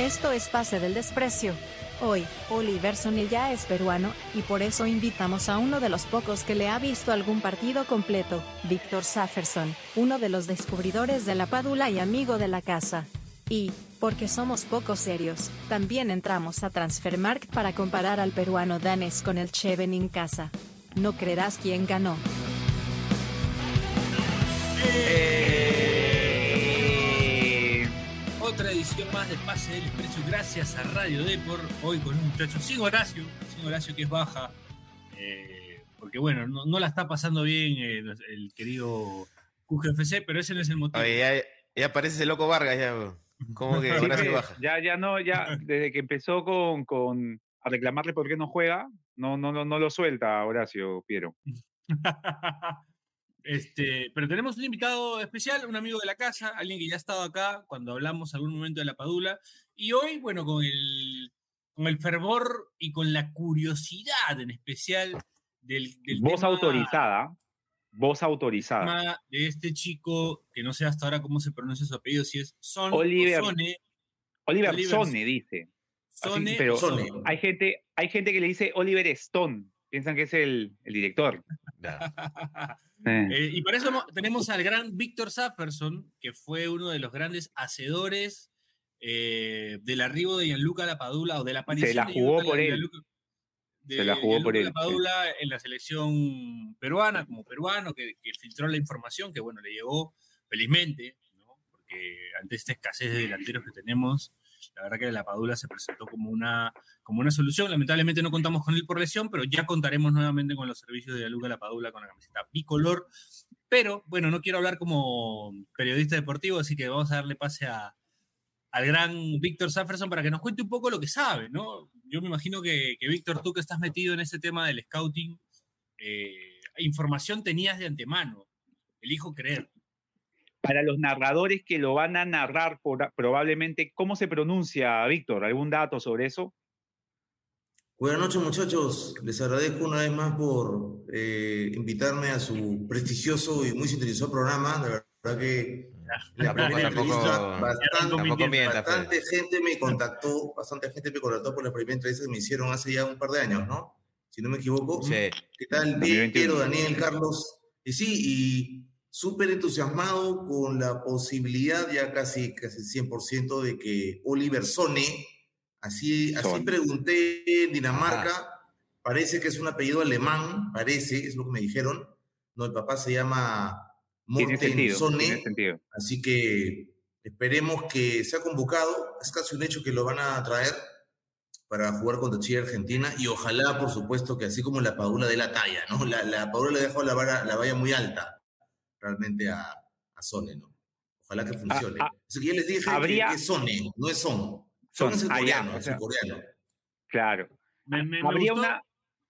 Esto es Pase del Desprecio. Hoy, Oliver Sonny ya es peruano, y por eso invitamos a uno de los pocos que le ha visto algún partido completo, Víctor Safferson, uno de los descubridores de la Padula y amigo de la casa. Y, porque somos poco serios, también entramos a Transfermarkt para comparar al peruano Danes con el Chevening Casa. No creerás quién ganó. Eh, edición más de Pase del Expreso gracias a Radio Depor. Hoy con un muchacho sin Horacio, sin Horacio que es baja. eh, porque bueno, no, no la está pasando bien eh, el querido QGFC, pero ese no es el motivo. Oye, ya, ya parece ese loco Vargas, ya. ¿Cómo que que baja? Ya, ya no, ya desde que empezó con, con a reclamarle por qué no juega, no, no, no, no lo suelta Horacio Piero. Este, pero tenemos un invitado especial, un amigo de la casa, alguien que ya ha estado acá cuando hablamos algún momento de la Padula. Y hoy, bueno, con el, con el fervor y con la curiosidad en especial del, del Voz tema- autorizada, voz autorizada. tema de este chico, que no sé hasta ahora cómo se pronuncia su apellido, si es Son Oliver o Sone. Oliver, Oliver Sone dice. Así, Sone pero o Sone. hay gente, hay gente que le dice Oliver Stone. Piensan que es el, el director. Eh. Y para eso mo- tenemos al gran Víctor Safferson, que fue uno de los grandes hacedores eh, del arribo de Gianluca Lapadula o de la aparición la de jugó Gianluca- por él. Gianluca- de Se la jugó por él, sí. Lapadula en la selección peruana, como peruano, que, que filtró la información, que bueno, le llegó felizmente, ¿no? porque ante esta escasez de delanteros que tenemos, la verdad que la Padula se presentó como una, como una solución. Lamentablemente no contamos con él por lesión, pero ya contaremos nuevamente con los servicios de Luca La Padula con la camiseta bicolor. Pero bueno, no quiero hablar como periodista deportivo, así que vamos a darle pase a, al gran Víctor Safferson para que nos cuente un poco lo que sabe, ¿no? Yo me imagino que, Víctor, tú que estás metido en ese tema del scouting, eh, información tenías de antemano. Elijo creer. Para los narradores que lo van a narrar por- probablemente, ¿cómo se pronuncia, Víctor? ¿Algún dato sobre eso? Buenas noches, muchachos. Les agradezco una vez más por eh, invitarme a su prestigioso y muy sintonizado programa. La verdad que la primera tampoco- entrevista tampoco bastante, mientas, Fede. bastante gente me contactó, bastante gente me contactó por la primera entrevista que me hicieron hace ya un par de años, ¿no? Si no me equivoco. Sí. ¿Qué tal, 2021. Piero, Daniel, Carlos? Y sí, y súper entusiasmado con la posibilidad, ya casi, casi 100%, de que Oliver Sone, así, así pregunté en Dinamarca, parece que es un apellido alemán, parece, es lo que me dijeron. No, el papá se llama Morten Sone, así que esperemos que sea convocado. Es casi un hecho que lo van a traer para jugar contra Chile Argentina. Y ojalá, por supuesto, que así como la Padula de la talla, ¿no? La, la Padula le dejó la, vara, la valla muy alta realmente a, a Sone, ¿no? Ojalá que funcione. ah, Así que ya les dije que- habría- que, es Sone, no es Son. Son es el ah, coreano, es el coreano. Claro. Me, me- me Habría una,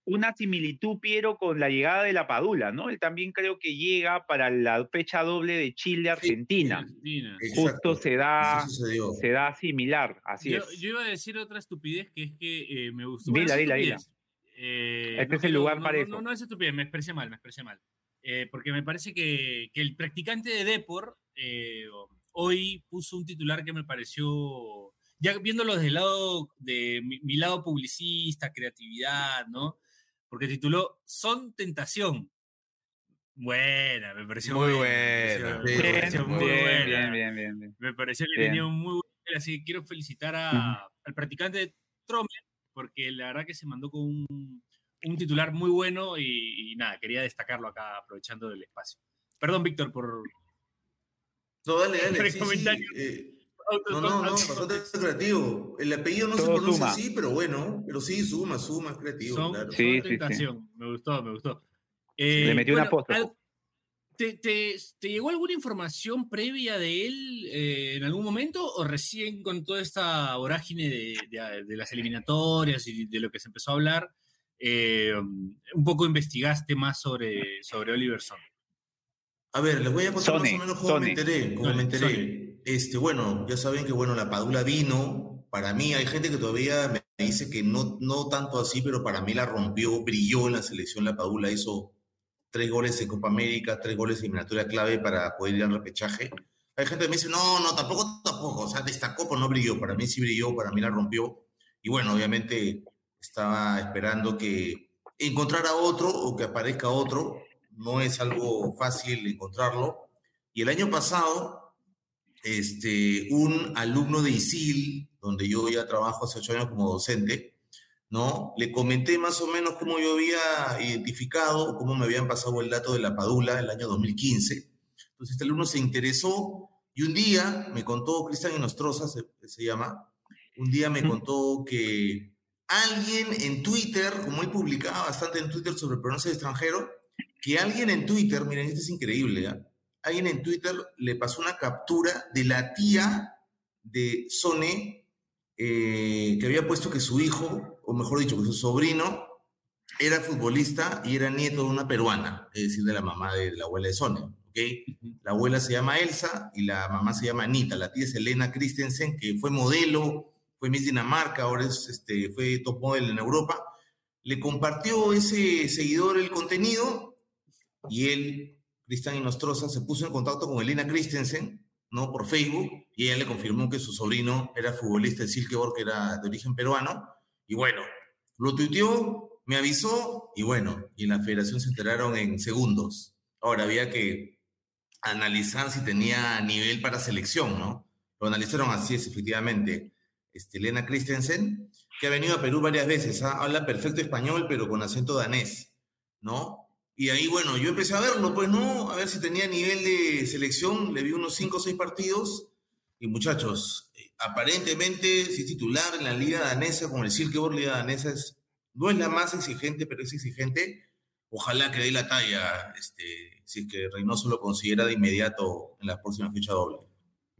una similitud, Piero, con la llegada de la Padula, ¿no? Él también creo que llega para la fecha doble de Chile-Argentina. Argentina. Justo se da, se da similar, así Yo, es. yo iba a decir otra estupidez que es que eh, me gustó. Dila, dila, dila. Eh, Este no es el lugar no, para no, eso. No, no es estupidez, me expresé mal, me expresé mal. Eh, porque me parece que, que el practicante de Depor eh, hoy puso un titular que me pareció, ya viéndolo desde el lado de mi, mi lado publicista, creatividad, ¿no? Porque tituló Son Tentación. Buena, me pareció Muy buena. Bien, bien. Me pareció que Bien. tenía un muy buen así que quiero felicitar a- al practicante de Tromer, porque la verdad que se mandó con un, un titular muy bueno y, y nada, quería destacarlo acá aprovechando el espacio. Perdón, Víctor, por... No, dale, dale. Sí, sí, comentario. eh, no, no, no, bastante creativo. El apellido no se Todo pronuncia suma. así, pero bueno, pero sí, suma, suma, es creativo, Son, claro. Sí, sí, sí. tentación. Me gustó, me gustó. Le metió un bueno, apóstrofo. al- ¿te, te, te llegó alguna información previa de él eh, en algún momento o recién con toda esta vorágine de, de- de las eliminatorias y de lo que se empezó a hablar, eh, un poco investigaste más sobre, sobre Oliver Son? A ver, les voy a contar Sone, más o menos cómo Sone. me enteré. Cómo Sone, me enteré. Este, bueno, ya saben que bueno, la Padula vino. Para mí hay gente que todavía me dice que no, no tanto así, pero para mí la rompió, brilló en la selección. La Padula hizo tres goles en Copa América, tres goles en eliminatoria clave para poder ir al repechaje. Hay gente que me dice, no, no, tampoco, tampoco. O sea, destacó, pero no brilló. Para mí sí brilló, para mí la rompió. Y bueno, obviamente estaba esperando que encontrara otro o que aparezca otro. No es algo fácil encontrarlo. Y el año pasado, este, un alumno de ISIL, donde yo ya trabajo hace ocho años como docente, ¿no? Le comenté más o menos cómo yo había identificado, cómo me habían pasado el dato de la Padula el año 2015. Entonces este alumno se interesó y un día me contó, Cristian Inostroza se, se llama, un día me contó que alguien en Twitter, como él publicaba bastante en Twitter sobre pronunciación extranjero, que alguien en Twitter, miren, esto es increíble, ¿ya? alguien en Twitter le pasó una captura de la tía de Sone, eh, que había puesto que su hijo, o mejor dicho, que su sobrino, era futbolista y era nieto de una peruana, es decir, de la mamá de la abuela de Sone. ¿okay? La abuela se llama Elsa y la mamá se llama Anita. La tía es Elena Christensen, que fue modelo, fue Miss Dinamarca, ahora es, este, fue top model en Europa. Le compartió ese seguidor el contenido y él Cristian Inostroza se puso en contacto con Elena Christensen, ¿no? Por Facebook, y ella le confirmó que su sobrino era futbolista de Silkeborg, que era de origen peruano, y bueno, lo tuiteó, me avisó, y bueno, y en la federación se enteraron en segundos. Ahora había que analizar si tenía nivel para selección, ¿no? Lo analizaron así, es efectivamente. Este, Elena Christensen, que ha venido a Perú varias veces, ¿ah? habla perfecto español, pero con acento danés, ¿no? Y ahí, bueno, yo empecé a verlo, pues no, a ver si tenía nivel de selección, le vi unos 5 o 6 partidos. Y muchachos, eh, aparentemente, si es titular en la liga danesa, como el Silkeborg, liga danesa, es, no es la más exigente, pero es exigente. Ojalá que dé la talla, este, si es que Reynoso lo considera de inmediato en la próxima fecha doble.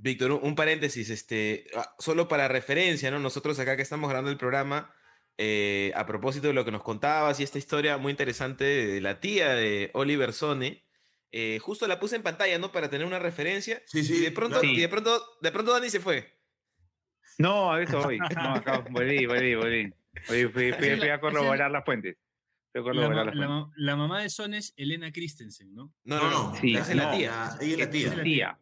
Víctor, un paréntesis, este, ah, solo para referencia, ¿no? Nosotros acá que estamos grabando el programa, eh, a propósito de lo que nos contabas y esta historia muy interesante de la tía de Oliver Sone, eh, justo la puse en pantalla, ¿no? Para tener una referencia. Sí, sí. Y de pronto, y de pronto, de pronto Dani se fue. No, a eso voy. No, acá volví, volví, volví. Fui, fui- fui a corroborar las fuentes. La, corroborar ma- las la la mamá de Son es Elena Christensen, ¿no? No, no, no. Sí, esa es la no. tía. ella es la tía.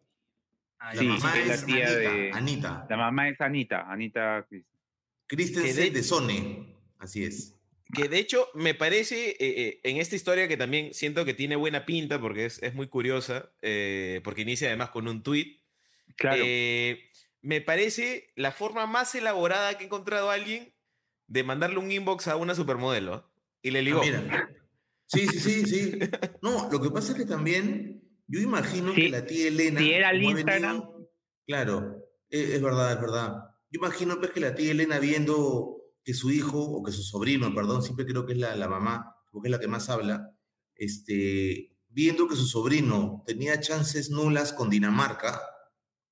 Ah, La Sí, mamá es la tía Anita, de- Anita. La mamá es Anita, Anita. Christensen de- de Sone, así es. Que de hecho me parece, eh, eh, en esta historia que también siento que tiene buena pinta, porque es, es muy curiosa, eh, porque inicia además con un tweet. Claro. Eh, me parece la forma más elaborada que he encontrado alguien de mandarle un inbox a una supermodelo. Y le ligó. Ah, mira. Sí, sí, sí, sí. No, lo que pasa es que también, yo imagino Sí, que la tía Elena. si era el Instagram. venido- claro, es, es verdad, es verdad. Yo imagino pues que la tía Elena viendo que su hijo, o que su sobrino, perdón, siempre creo que es la, la mamá, porque es la que más habla, este, viendo que su sobrino tenía chances nulas con Dinamarca,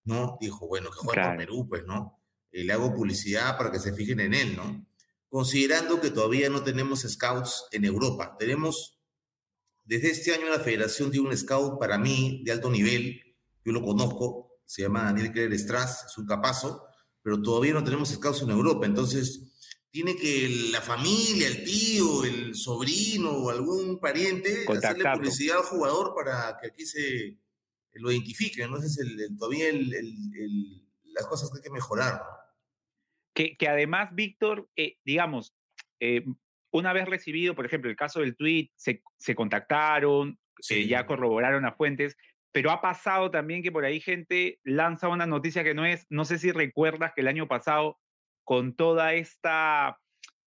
¿no? Dijo, bueno, que por Claro. Perú, pues, ¿no? Eh, le hago publicidad para que se fijen en él, ¿no? Considerando que todavía no tenemos scouts en Europa. Tenemos, desde este año la federación tiene un scout para mí de alto nivel, yo lo conozco, se llama Daniel Keller Strass, es un capazo, pero todavía no tenemos scouts en Europa, entonces tiene que la familia, el tío, el sobrino o algún pariente hacerle publicidad al jugador para que aquí se lo identifiquen, ¿no? Ese es el, el- todavía el- las cosas que hay que mejorar, ¿no? Que, que además, Víctor, eh, digamos, eh, una vez recibido, por ejemplo, el caso del tweet, se, se contactaron, eh, ya corroboraron las fuentes, pero ha pasado también que por ahí gente lanza una noticia que no es, no sé si recuerdas que el año pasado, con toda esta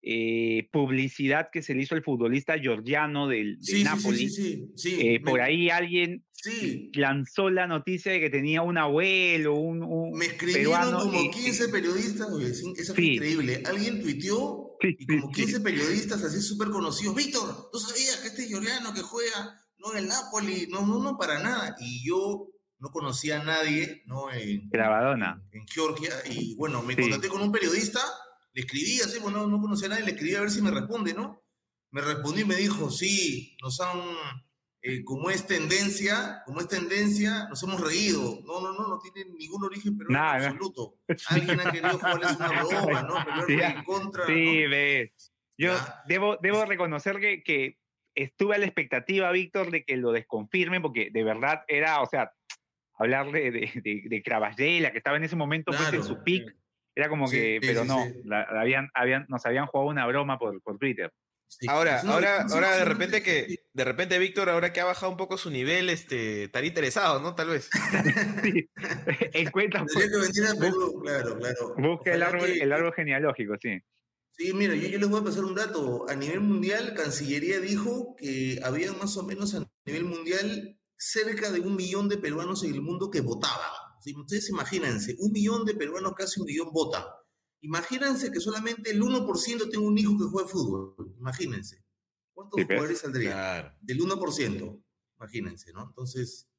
eh, publicidad que se le hizo al futbolista georgiano del, de Sí, Napoli, sí, eh, Me- por ahí alguien Sí, lanzó la noticia de que tenía un abuelo, un, un Me escribieron peruano, como y- 15 periodistas, oye, fue Sí. increíble. Alguien tuiteó Sí, y como sí, 15 sí. periodistas así súper conocidos. Víctor, ¿tú sabías que este Giordano que juega no en el Napoli? No, no, no, para nada. Y yo no conocía a nadie, ¿no? En, Grabadona. en, en Georgia. Y bueno, me Sí. contacté con un periodista, le escribí así, bueno, no conocía a nadie, le escribí a ver si me responde, ¿no? Me respondió y me dijo, sí, nos han, eh, como es tendencia, como es tendencia, nos hemos reído. No, no, no, no tiene ningún origen peruano Nada, en absoluto. Alguien ha querido jugarles una broma, ¿no? Pero Sí, en contra, Sí, ¿no? ves. Yo debo, debo reconocer que, que estuve a la expectativa, Víctor, de que lo desconfirmen, porque de verdad era, o sea, hablar de, de, de, Cravallera, que estaba en ese momento pues, en su pick. Era como que, pero no, habían, habían, nos habían jugado una broma por, por Twitter. Ahora, ahora, ahora de repente que, de repente Víctor, ahora que ha bajado un poco su nivel, este, estaría interesado, ¿no? Tal vez. sí. Encuentra. claro, claro. Busca el árbol, el árbol genealógico, sí. Sí, mira, yo, yo, les voy a pasar un dato. A nivel mundial, Cancillería dijo que había más o menos a nivel mundial cerca de un millón de peruanos en el mundo que votaban. ustedes imagínense, un millón de peruanos, casi un millón votan. Imagínense que solamente el 1% tiene un hijo que juega fútbol. Imagínense. ¿Cuántos jugadores saldrían? Del 1%. Imagínense, ¿no? Entonces,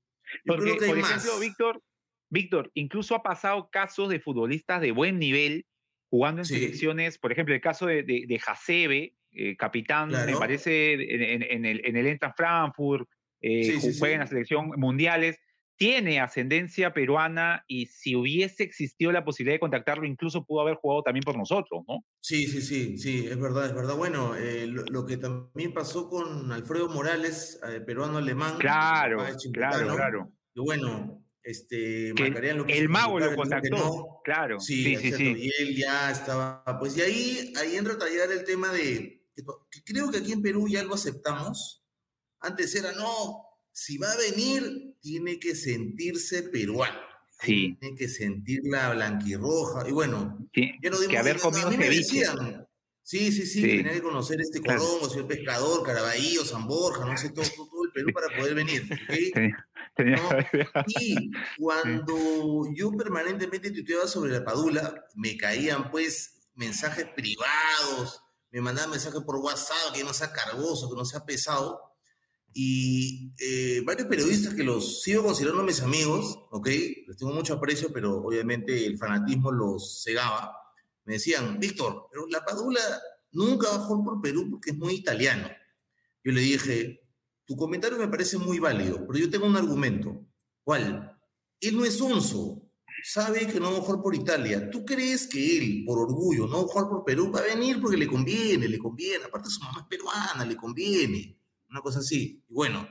Porque, por ejemplo, Víctor, Víctor, incluso ha pasado casos de futbolistas de buen nivel jugando en selecciones, por ejemplo, el caso de, de, de eh, capitán, me parece, en, el, en el Frankfurt, eh, juega en la selección mundiales, tiene ascendencia peruana y si hubiese existido la posibilidad de contactarlo, incluso pudo haber jugado también por nosotros, ¿no? Sí, sí, sí, sí, es verdad, es verdad. Bueno, eh, lo, que también pasó con Alfredo Morales, peruano-alemán. Claro, claro, claro. Y bueno, este, el mago lo contactó, claro. Sí, sí, sí, Y él ya estaba, pues y ahí, ahí entra a tallar el tema de, que creo que aquí en Perú ya lo aceptamos. Antes era, no, si va a venir, tiene que sentirse peruano. Sí. Tiene que sentir la blanquirroja. Y bueno, ya no que haber comido decían, Sí, sí, sí, tenía que conocer este Corongo, claro. el pescador, Caraballo, San Borja, no sé, todo, todo, el Perú para poder venir. ¿okay? Y cuando yo permanentemente tuiteaba sobre la padula, me caían pues mensajes privados, me mandaban mensajes por WhatsApp que no sea cargoso, que no sea pesado. Y eh, varios periodistas que los sigo considerando mis amigos, ¿ok? Les tengo mucho aprecio, pero obviamente el fanatismo los cegaba. Me decían, Víctor, pero la Padula nunca bajó por Perú porque es muy italiano. Yo le dije, tu comentario me parece muy válido, pero yo tengo un argumento. ¿Cuál? Él no es onzo, sabe que no va a jugar por Italia. ¿Tú crees que él, por orgullo, no va a jugar por Perú? Va a venir porque le conviene, le conviene. Aparte su mamá es peruana, le conviene. Una cosa así. Y bueno,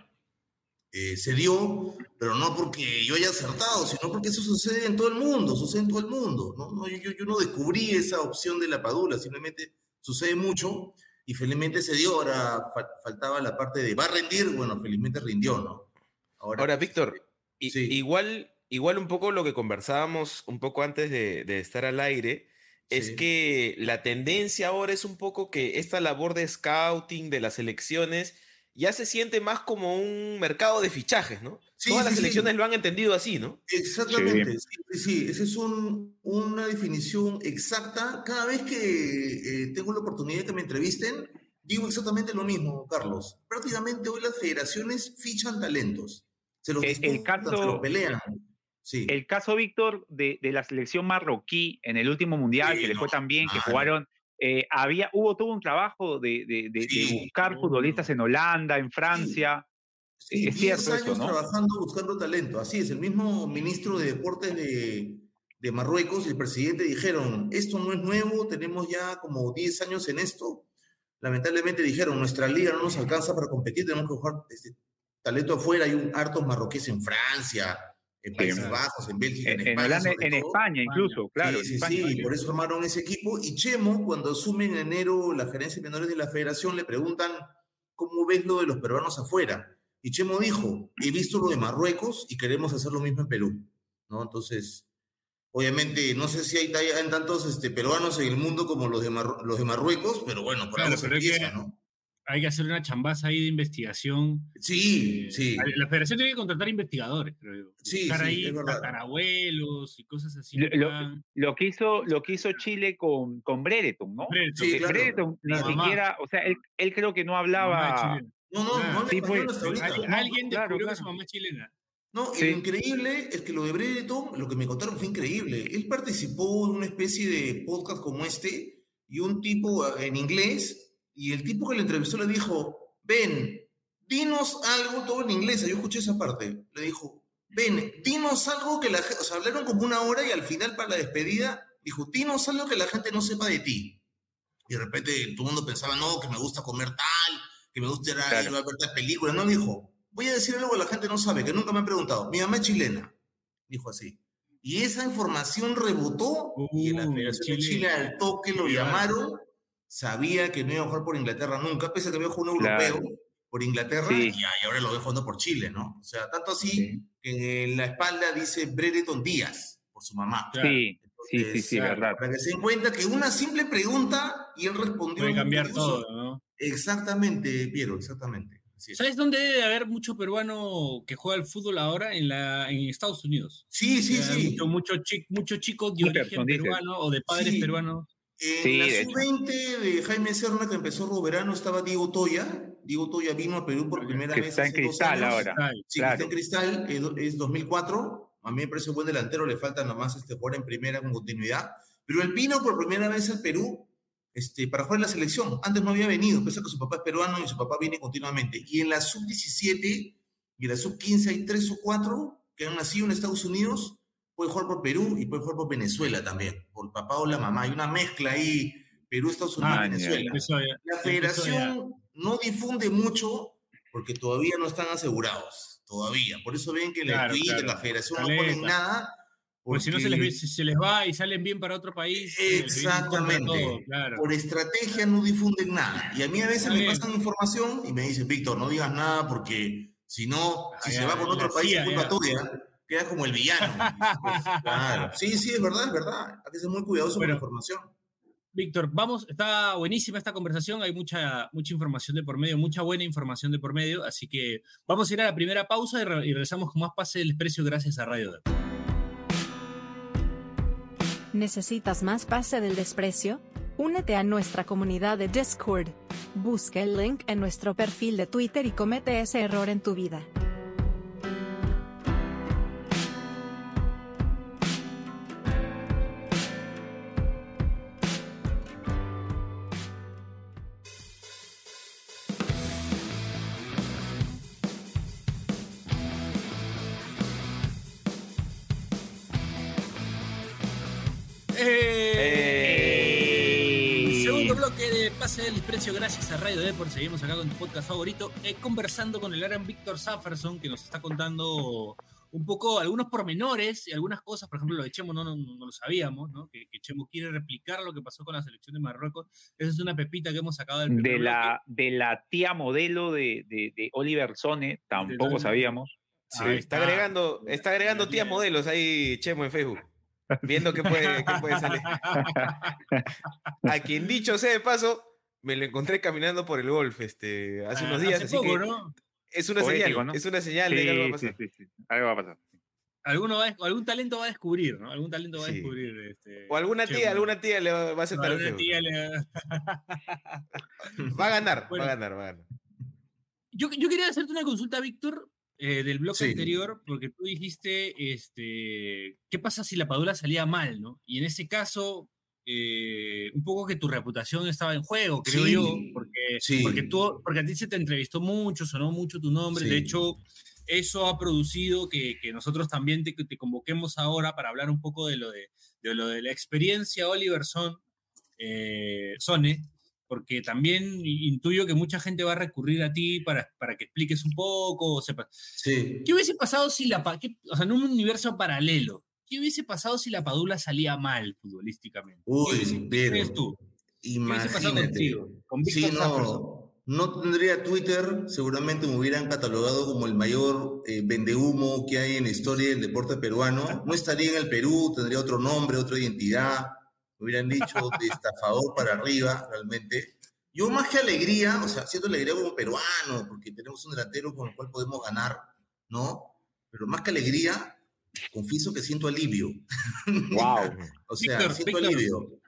eh, se dio, pero no porque yo haya acertado, sino porque eso sucede en todo el mundo, sucede en todo el mundo. No, no yo, yo, no descubrí esa opción de la padula, simplemente sucede mucho y felizmente se dio, ahora faltaba la parte de va a rendir, bueno, felizmente rindió, ¿no? Ahora, Víctor, igual, igual un poco lo que conversábamos un poco antes de, estar al aire, es que la tendencia ahora es un poco que esta labor de scouting de las elecciones ya se siente más como un mercado de fichajes, ¿no? Todas las elecciones lo han entendido así, ¿no? Exactamente, sí, sí, esa es una definición exacta. Cada vez que eh, tengo la oportunidad de que me entrevisten, digo exactamente lo mismo, Carlos. Prácticamente hoy las federaciones fichan talentos. Se los, el, caso, pelean. Sí. El caso, Víctor, de, la selección marroquí en el último mundial, que le fue tan bien, que jugaron eh, había, hubo todo un trabajo de, de, buscar futbolistas en Holanda, en Francia. Sí. es cierto años trabajando, buscando talento. Así es, el mismo ministro de Deportes de, de Marruecos y el presidente dijeron, esto no es nuevo, tenemos ya como 10 años en esto. Lamentablemente dijeron, nuestra liga no nos alcanza para competir, tenemos que buscar este, talento afuera. Hay un hartos marroquíes en Francia, en Países Bajos, en Bélgica, en, España. En, España incluso, claro. Sí, sí, sí, por eso formaron ese equipo. Y Chemo, cuando asume en enero la gerencia de menores de la federación, le preguntan, ¿cómo ves lo de los peruanos afuera? Y Chemo dijo, he visto lo de Marruecos y queremos hacer lo mismo en Perú. ¿no? Entonces, obviamente, no sé si hay, hay tantos este, peruanos en el mundo como los de, los de Marruecos, pero bueno, por claro, algo se ¿no? Hay que hacer una chambaza ahí de investigación. Sí, eh, sí. La federación tiene que contratar investigadores, creo. Sí, Buscar ahí tatarabuelos y cosas así. Lo, que hizo, lo que hizo Chile con, con Brereton, ¿no? Brereton, sí, claro. Brereton ni siquiera, o sea, él, él, creo que no hablaba. No, no, no, sí, fue, Alguien descubrió claro, que su mamá es chilena. No, y lo increíble es que lo de Brereton, lo que me contaron fue increíble. Él participó en una especie de podcast como este y un tipo en inglés y el tipo que le entrevistó le dijo, ven, dinos algo, todo en inglés, yo escuché esa parte, le dijo, ven, dinos algo que la gente, o sea, hablaron como una hora y al final para la despedida, dijo, dinos algo que la gente no sepa de ti. Y de repente todo el mundo pensaba, no, que me gusta comer tal, que me gusta ir a, ver tal película. No, dijo, voy a decir algo que la gente no sabe, que nunca me han preguntado. Mi mamá es chilena. dijo así. Y esa información rebotó y la Uh, Federación de Chile. Chile al toque lo Chile, llamaron, sabía que no iba a jugar por Inglaterra nunca, pese a que había jugado un Claro. europeo por Inglaterra Sí. y, ahora lo ve jugando por Chile, ¿no? O sea, tanto así Sí. que en la espalda dice Brereton Díaz, por su mamá. Claro. Sí, sí, sí, Entonces, sí, claro, verdad. Para que se den cuenta que una simple pregunta y él respondió. Puede cambiar curioso. todo, ¿no? Exactamente, Piero, exactamente. ¿Sabes dónde debe haber mucho peruano que juega al fútbol ahora? En, la, en Estados Unidos. Sí, sí, sí. Mucho, mucho, chi- mucho chico de origen dices. peruano o de padres Sí. peruanos. En Sí, la de hecho. sub-20 de Jaime Serna, que empezó Roberano, estaba Diego Toya. Diego Toya vino a Perú por primera Que vez. está en Cristal ahora. Sí, Claro. está en Cristal, es, do- es 2004. A mí me parece un buen delantero, le falta nomás este, jugar en primera con continuidad. Pero él vino por primera vez al Perú este, para jugar en la selección. Antes no había venido, pese a que su papá es peruano y su papá viene continuamente. Y en la sub-17 y en la sub-15 hay tres o cuatro que han nacido en Estados Unidos. Puede jugar por Perú y puede jugar por Venezuela también, por papá o la mamá. Hay una mezcla ahí, Perú, Estados Unidos, Ah, Venezuela. ya- La federación no difunde mucho porque todavía no están asegurados, todavía. Por eso ven que en Claro, el Twitter, claro. la federación no Caleta. ponen nada. Pues si no se les, porque si se les va y salen bien para otro país. se contra Exactamente. todo, claro. Por estrategia no difunden nada. Y a mí a veces me pasan información y me dicen, Víctor, no digas nada porque si no, si Ah, se ya, va la otro país, es culpa ya. tuya. Queda como el villano. Pues, claro. Sí, sí, es verdad, es verdad. Hay que ser muy cuidadoso Bueno. con la información. Víctor, vamos, está buenísima esta conversación, hay mucha, mucha información de por medio, mucha buena información de por medio, así que vamos a ir a la primera pausa y, re- y regresamos con más Pase del Desprecio gracias a Radio Dep. ¿Necesitas más pase del desprecio? Únete a nuestra comunidad de Discord. Busca el link en nuestro perfil de Twitter y comete ese error en tu vida. Del Desprecio gracias a Radio Deport. Seguimos acá con tu podcast favorito, eh, conversando con el gran Víctor Safferson, que nos está contando un poco algunos pormenores y algunas cosas, por ejemplo, lo de Chemo no, no, no lo sabíamos, ¿no? Que, que Chemo quiere replicar lo que pasó con la selección de Marruecos. Esa es una pepita que hemos sacado del primer De bloque. la, de la tía modelo de, de, de Oliver Sone, tampoco sabíamos. Sí, está agregando, está agregando tías modelos ahí, Chemo, en Facebook. Viendo qué puede, qué puede salir. A quien dicho sea de paso, me lo encontré caminando por el golf este, hace unos Ah, días, hace así poco, que ¿no? es una Poético, señal, ¿no? es una señal de que algo va a Sí, pasar. sí, sí, sí. Algo va a pasar. Alguno va a- algún talento va a descubrir, ¿no? Algún talento va a Sí. descubrir. Este, O alguna tía, alguna tía le va, va a aceptar Alguna tía le- Va a ganar, Bueno. va a ganar, va a ganar. Yo, yo quería hacerte una consulta, Víctor, eh, del bloque Sí. anterior, porque tú dijiste, este, ¿qué pasa si la Padula salía mal, no? Y en ese caso, eh, un poco que tu reputación estaba en juego, creo Sí, yo, porque, sí. porque, tú, porque a ti se te entrevistó mucho, sonó mucho tu nombre, de Sí. hecho, eso ha producido que, que nosotros también te, te convoquemos ahora para hablar un poco de lo de, de lo de la experiencia Oliver Son, eh, Sone, porque también intuyo que mucha gente va a recurrir a ti para, para que expliques un poco, o sepa. ¿Qué hubiese pasado si la qué- o sea, en un universo paralelo, qué hubiese pasado si la Padula salía mal futbolísticamente? ¿Qué Uy, hubiese- ¿Qué pero tú? ¿Qué hubiese pasado Imagínate. contigo? Con Sí, no, no tendría Twitter, seguramente me hubieran catalogado como el mayor eh, vendehumo que hay en la historia del deporte peruano. No estaría en el Perú, tendría otro nombre, otra identidad. Me hubieran dicho de estafador para arriba, realmente. Yo más que alegría, o sea, siento alegría como peruano, porque tenemos un delantero con el cual podemos ganar, ¿no? Pero más que alegría, confieso que siento alivio. Wow. O sea, Víctor, siento Víctor, alivio.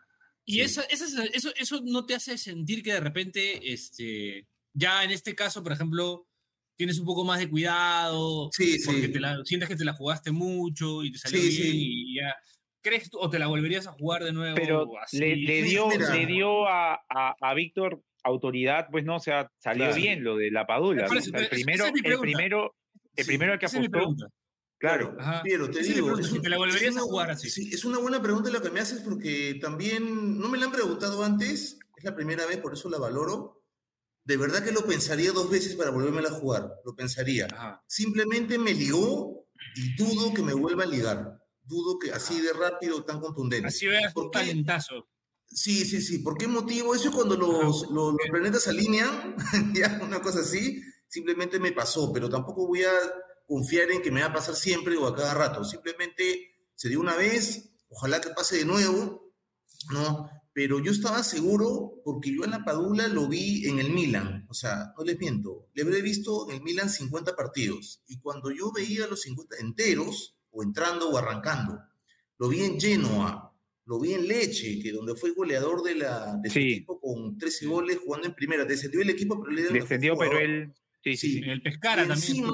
Y Sí. esa, esa- eso, eso no te hace sentir que de repente, este, ya en este caso, por ejemplo, tienes un poco más de cuidado, Sí, porque sí. te la, sientes que te la jugaste mucho y te salió Sí, bien sí. y ya. ¿Crees tú, o te la volverías a jugar de nuevo? Pero así? le, le dio, le dio a, a, a Víctor autoridad, pues no, o sea, salió Claro. bien lo de la Padula. Por ¿no? eso, O sea, el primero, es mi el primero, el Sí, primero al que apostó. Claro, Ajá. Piero, te digo. es te la volverías a jugar así. Sí, es una buena pregunta la que me haces porque también no me la han preguntado antes, es la primera vez, por eso la valoro. De verdad que lo pensaría dos veces para volverme a jugar, lo pensaría. Ajá. Simplemente me ligó y dudo que me vuelva a ligar. Dudo que así de rápido, tan contundente. Así veas un talentazo. Sí, sí, sí. ¿Por qué motivo? Eso es cuando los, los, planetas se alinean, ya, una cosa así, simplemente me pasó, pero tampoco voy a confiar en que me va a pasar siempre o a cada rato. Simplemente se dio una vez, ojalá que pase de nuevo, ¿no? Pero yo estaba seguro porque yo en la Padula lo vi en el Milan, o sea, no les miento, le habré visto en el Milan 50 partidos y cuando yo veía los 50 enteros, o entrando o arrancando, lo vi en Genoa, lo vi en Leche, que donde fue goleador de, la, de su equipo con 13 goles jugando en primera. Descendió el equipo, pero le Descendió, pero él. Sí, sí, En el Pescara también.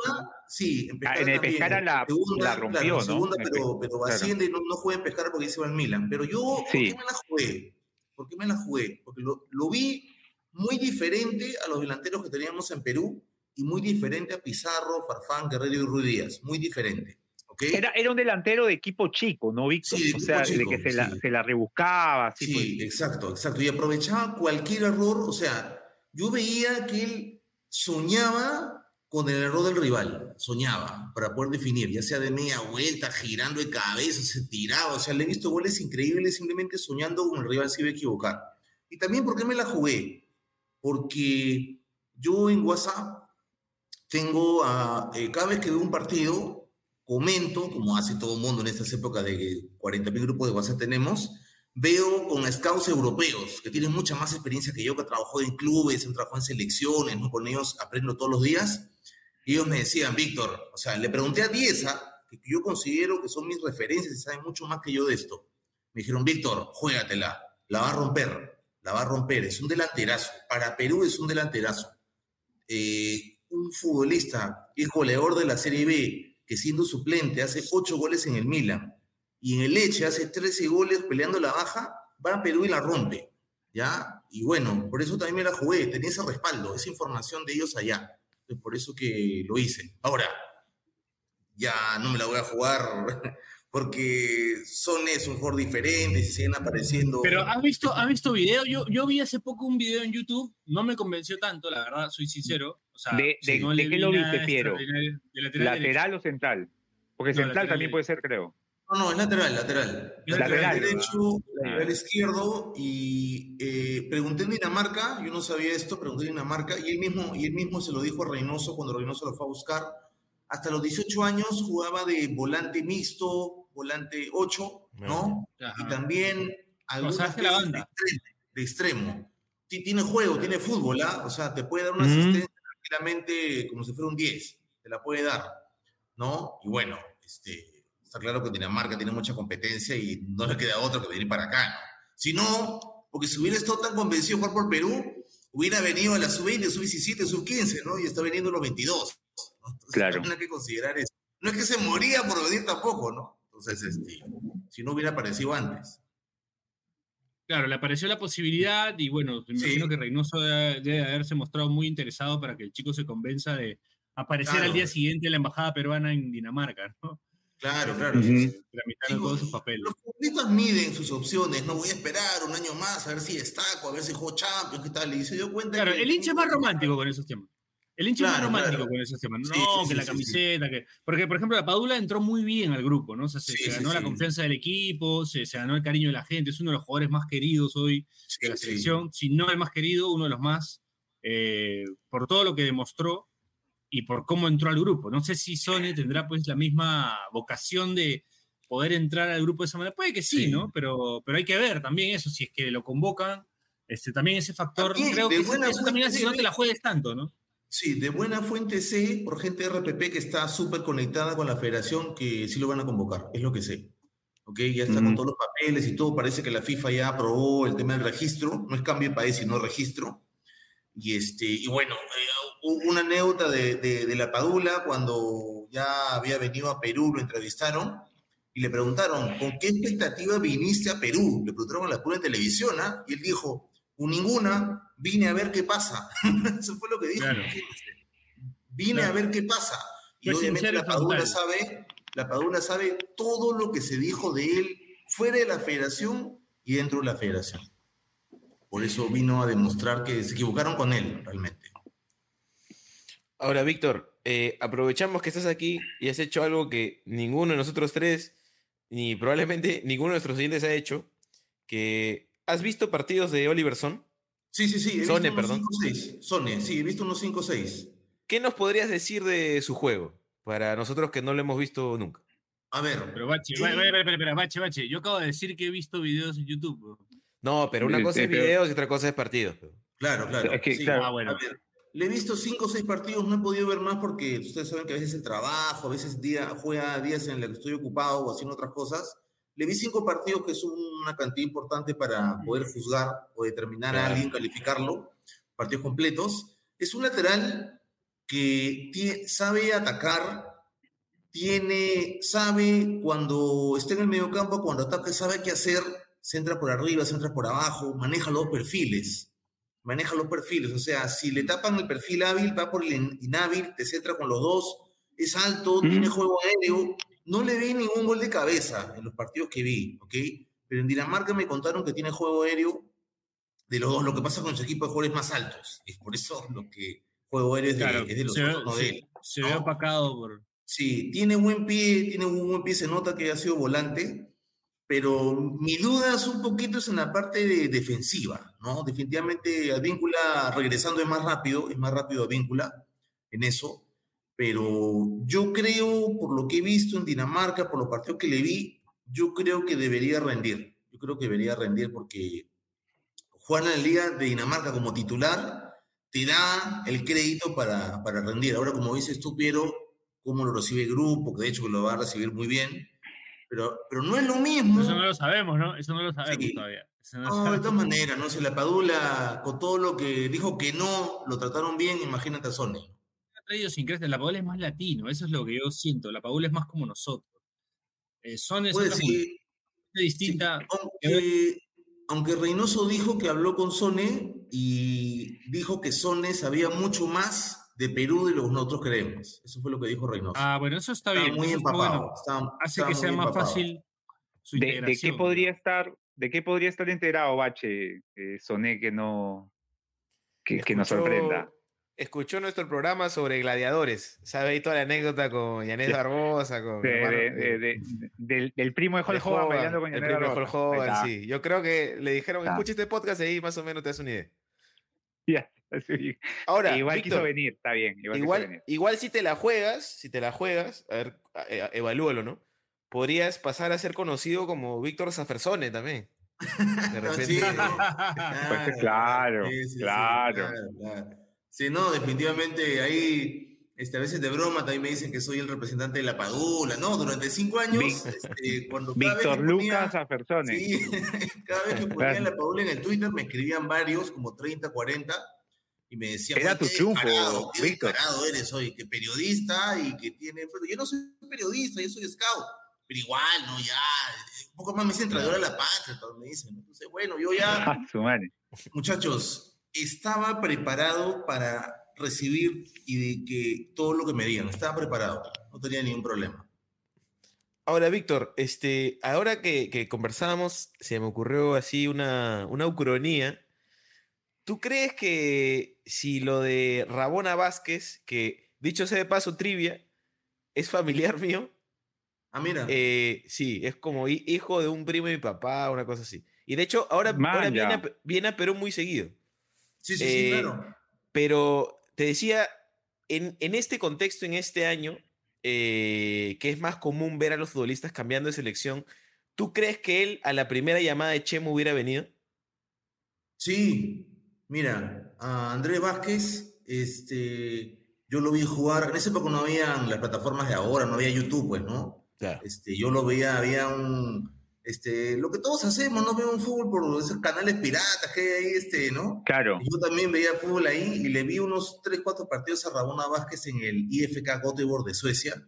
sí, en, ah, en el Pescara la, la, rompió, ¿no? Segunda, pero, pero asciende y no, no juega en Pescara porque se va al Milan. Pero yo, ¿por qué me la jugué? ¿Por qué me la jugué? Porque lo, lo vi muy diferente a los delanteros que teníamos en Perú y muy diferente a Pizarro, Farfán, Guerrero y Ruiz Díaz. Muy diferente. Era, era un delantero de equipo chico, ¿no, Víctor? o sea, de que se la, se la rebuscaba. sí, pues. exacto, exacto. Y aprovechaba cualquier error. O sea, yo veía que él soñaba con el error del rival. Soñaba para poder definir, ya sea de media vuelta, girando de cabeza, se tiraba. O sea, le he visto goles increíbles simplemente soñando con el rival se iba a equivocar. Y también, ¿por qué me la jugué? Porque yo en WhatsApp tengo a, eh, cada vez que veo un partido, comento, como hace todo el mundo en estas épocas de 40.000 grupos de WhatsApp tenemos, veo con scouts europeos que tienen mucha más experiencia que yo, que trabajó en clubes, han trabajado en selecciones, ¿no? con ellos aprendo todos los días. Y ellos me decían, Víctor, o sea, le pregunté a Dieza, que yo considero que son mis referencias y saben mucho más que yo de esto. Me dijeron, Víctor, juégatela, la va a romper, la va a romper, es un delanterazo. Para Perú es un delanterazo. Eh, un futbolista, es goleador de la Serie B, que siendo suplente hace ocho goles en el Milan y en el Leche hace 13 goles peleando la baja, va a Perú y la rompe. ¿Ya? Y bueno, por eso también me la jugué, tenía ese respaldo, esa información de ellos allá. Entonces, por eso que lo hice. Ahora, ya no me la voy a jugar porque son es un jugador diferente, se siguen apareciendo. Pero ¿has visto, ¿has visto video? Yo, yo vi hace poco un video en YouTube, no me convenció tanto, la verdad, soy sincero. ¿De, qué lo viste, Piero? lateral, o central? Porque central también puede ser, creo. No, no, es lateral, lateral. lateral, derecho, lateral izquierdo. Y eh, pregunté en Dinamarca, yo no sabía esto, pregunté en Dinamarca, y él mismo, y él mismo se lo dijo a Reynoso cuando Reynoso lo fue a buscar. Hasta los 18 años jugaba de volante mixto, volante 8, ¿no? Y también algunas la banda. De, extremo, Tiene juego, tiene fútbol, ¿ah? O sea, te puede dar una asistencia tranquilamente como si fuera un 10, te la puede dar, ¿no? Y bueno, este, está claro que Dinamarca tiene mucha competencia y no le queda otro que venir para acá, ¿no? Si no, porque si hubiera estado tan convencido de jugar por Perú, hubiera venido a la sub-20, sub-17, sub-15, ¿no? Y está veniendo los 22. claro. hay que considerar eso. No es que se moría por venir tampoco, ¿no? Entonces, este, si no hubiera aparecido antes. Claro, le apareció la posibilidad y bueno, me imagino que Reynoso debe, haberse mostrado muy interesado para que el chico se convenza de aparecer al día siguiente en la embajada peruana en Dinamarca, ¿no? Claro, claro. Tramitando todos sus papeles. Los futbolistas miden sus opciones, no voy a esperar un año más a ver si destaco, a ver si juego Champions, qué tal, y se dio cuenta. Claro, el hincha es más romántico con esos temas. El hincha es más romántico con esos temas. No, que la camiseta, que. Porque, por ejemplo, la Padula entró muy bien al grupo, ¿no? O sea, se, ganó la confianza del equipo, se, ganó el cariño de la gente. Es uno de los jugadores más queridos hoy de la selección. Si no el más querido, uno de los más. Eh, por todo lo que demostró y por cómo entró al grupo. No sé si Sone tendrá pues la misma vocación de poder entrar al grupo de esa manera. Puede que sí, ¿no? Pero, pero hay que ver también eso, si es que lo convocan. Este, también ese factor, creo que eso, también hace que no te la juegues tanto, ¿no? Sí, de buena fuente sé, por gente de RPP que está súper conectada con la federación, que sí lo van a convocar, es lo que sé. ¿Ok? Ya está con todos los papeles y todo, parece que la FIFA ya aprobó el tema del registro, no es cambio de país, sino registro. Y, este, y bueno, una anécdota de, de, la Padula, cuando ya había venido a Perú, lo entrevistaron y le preguntaron, ¿con qué expectativa viniste a Perú? Le preguntaron a la pura televisión, ¿ah? Y él dijo, ninguna, vine a ver qué pasa. Eso fue lo que dijo. Vine a ver qué pasa. Y obviamente la Padula sabe, la Padula sabe todo lo que se dijo de él fuera de la federación y dentro de la federación. Por eso vino a demostrar que se equivocaron con él, realmente. Ahora, Víctor, eh, aprovechamos que estás aquí y has hecho algo que ninguno de nosotros tres, ni probablemente ninguno de nuestros oyentes ha hecho, que has visto partidos de Oliver Son. Sí, sí, sí. He Sone, visto unos perdón. 5-6. Sone, sí, he visto unos 5 6. ¿Qué nos podrías decir de su juego? Para nosotros que no lo hemos visto nunca. A ver. Pero Bache, Sí. espera, Bache, Bache. Yo acabo de decir que he visto videos en YouTube. bro. No, pero una Sí, cosa sí, es pero- videos y otra cosa es partidos. Claro, claro. Es que, sí. claro, Ah, bueno. A ver, le he visto 5 o 6 partidos, no he podido ver más porque ustedes saben que a veces el trabajo, a veces día, juega días en los que estoy ocupado o haciendo otras cosas. Le vi 5 partidos que son una cantidad importante para poder juzgar o determinar a alguien, calificarlo, partidos completos. Es un lateral que sabe atacar, tiene, sabe cuando está en el mediocampo, cuando ataca, sabe qué hacer, se entra por arriba, se entra por abajo, maneja los perfiles, maneja los perfiles, o sea, si le tapan el perfil hábil, va por el in- inhábil, te centra con los dos, es alto, tiene juego aéreo, no le vi ningún gol de cabeza en los partidos que vi, ¿ok? Pero en Dinamarca me contaron que tiene juego aéreo de los dos, lo que pasa con su equipo de jugadores más altos, es por eso lo que juego aéreo es de, Claro, es de los no de se- ve opacado por. Sí, tiene buen pie, tiene un buen pie, se nota que ha sido volante, pero mi duda es un poquito es en la parte de defensiva, ¿no? Definitivamente Advíncula regresando es más rápido, es más rápido Advíncula en eso, pero yo creo, por lo que he visto en Dinamarca, por los partidos que le vi, yo creo que debería rendir, yo creo que debería rendir porque jugar en la Liga de Dinamarca como titular te da el crédito para, para rendir. Ahora, como dices tú, Piero, cómo lo recibe el grupo, que de hecho que lo va a recibir muy bien, pero, pero no es lo mismo. Eso no lo sabemos, ¿no? Eso no lo sabemos Sí. todavía. No de todas maneras, no sé, la Padula, con todo lo que dijo que no, lo trataron bien, imagínate a Sony. ha traído sin crecer. La Paula es más latino, eso es lo que yo siento. La Paula es más como nosotros. Eh, son es otra cultura distinta. sí, aunque, aunque Reynoso dijo que habló con Sone y dijo que Sone sabía mucho más de Perú de lo que nosotros creemos. Eso fue lo que dijo Reynoso. Ah, bueno, eso está Está bien. muy eso empapado. bueno. está- Hace está que muy sea más empapado. fácil su ¿De, de qué podría estar, de qué podría estar enterado Bache eh, Soné que no que, que nos Escuchó- sorprenda? Escuchó nuestro programa sobre gladiadores. Sabe ahí toda la anécdota con Yanet Sí. Barbosa, con De- hermano- de- de- de- del, del primo de Hulk Hogan bailando con el Yanela primo de Rosa. Hulk Hogan, sí. Yo creo que le dijeron, escucha este podcast y ahí más o menos te das una idea. Ya, sí. Ahora, igual quiso venir, está bien. Igual, igual, venir. igual si te la juegas, si te la juegas, a ver, a- evalúalo, ¿no? Podrías pasar a ser conocido como Víctor Zafersone también. De repente. Sí, Pues que claro, sí, sí, sí, claro. claro, claro. Sí, no, definitivamente ahí, este, a veces de broma también me dicen que soy el representante de la Padula, ¿no? Durante cinco años, Vic- este, cuando Víctor Lucas Afersone. Sí, cada vez que ponía la Padula en el Twitter me escribían varios, como 30, 40, y me decían, Era "Oye, tu triunfo, qué Víctor". eres hoy, que periodista y que tiene, pero yo no soy periodista, yo soy scout, pero igual, no, ya, un poco más me dicen traidor a la patria, todos me dicen, entonces, bueno, yo ya, Ah, muchachos, estaba preparado para recibir y de que todo lo que me digan, estaba preparado, no tenía ningún problema. Ahora, Víctor, este, ahora que, que conversábamos, se me ocurrió así una, una ucronía. ¿Tú crees que si lo de Rabona Vázquez, que dicho sea de paso, trivia, es familiar mío? Ah, mira. Eh, sí, es como hi- hijo de un primo de mi papá, una cosa así. Y de hecho, ahora, viene, a, viene a Perú muy seguido. sí, sí, sí, eh, claro. Pero te decía, en, en este contexto, en este año, eh, que es más común ver a los futbolistas cambiando de selección, ¿tú crees que él a la primera llamada de Chemo hubiera venido? Sí, mira, a Andrés Vázquez, este, yo lo vi jugar, en esa época no habían las plataformas de ahora, no había YouTube, pues, ¿no? Claro. Este, yo lo veía, había un, este, lo que todos hacemos, ¿no? Veo un fútbol por esos canales piratas que hay ahí, este, ¿no? Claro. Yo también veía fútbol ahí y le vi unos 3, 4 partidos a Rabona Vázquez en el IFK Göteborg de Suecia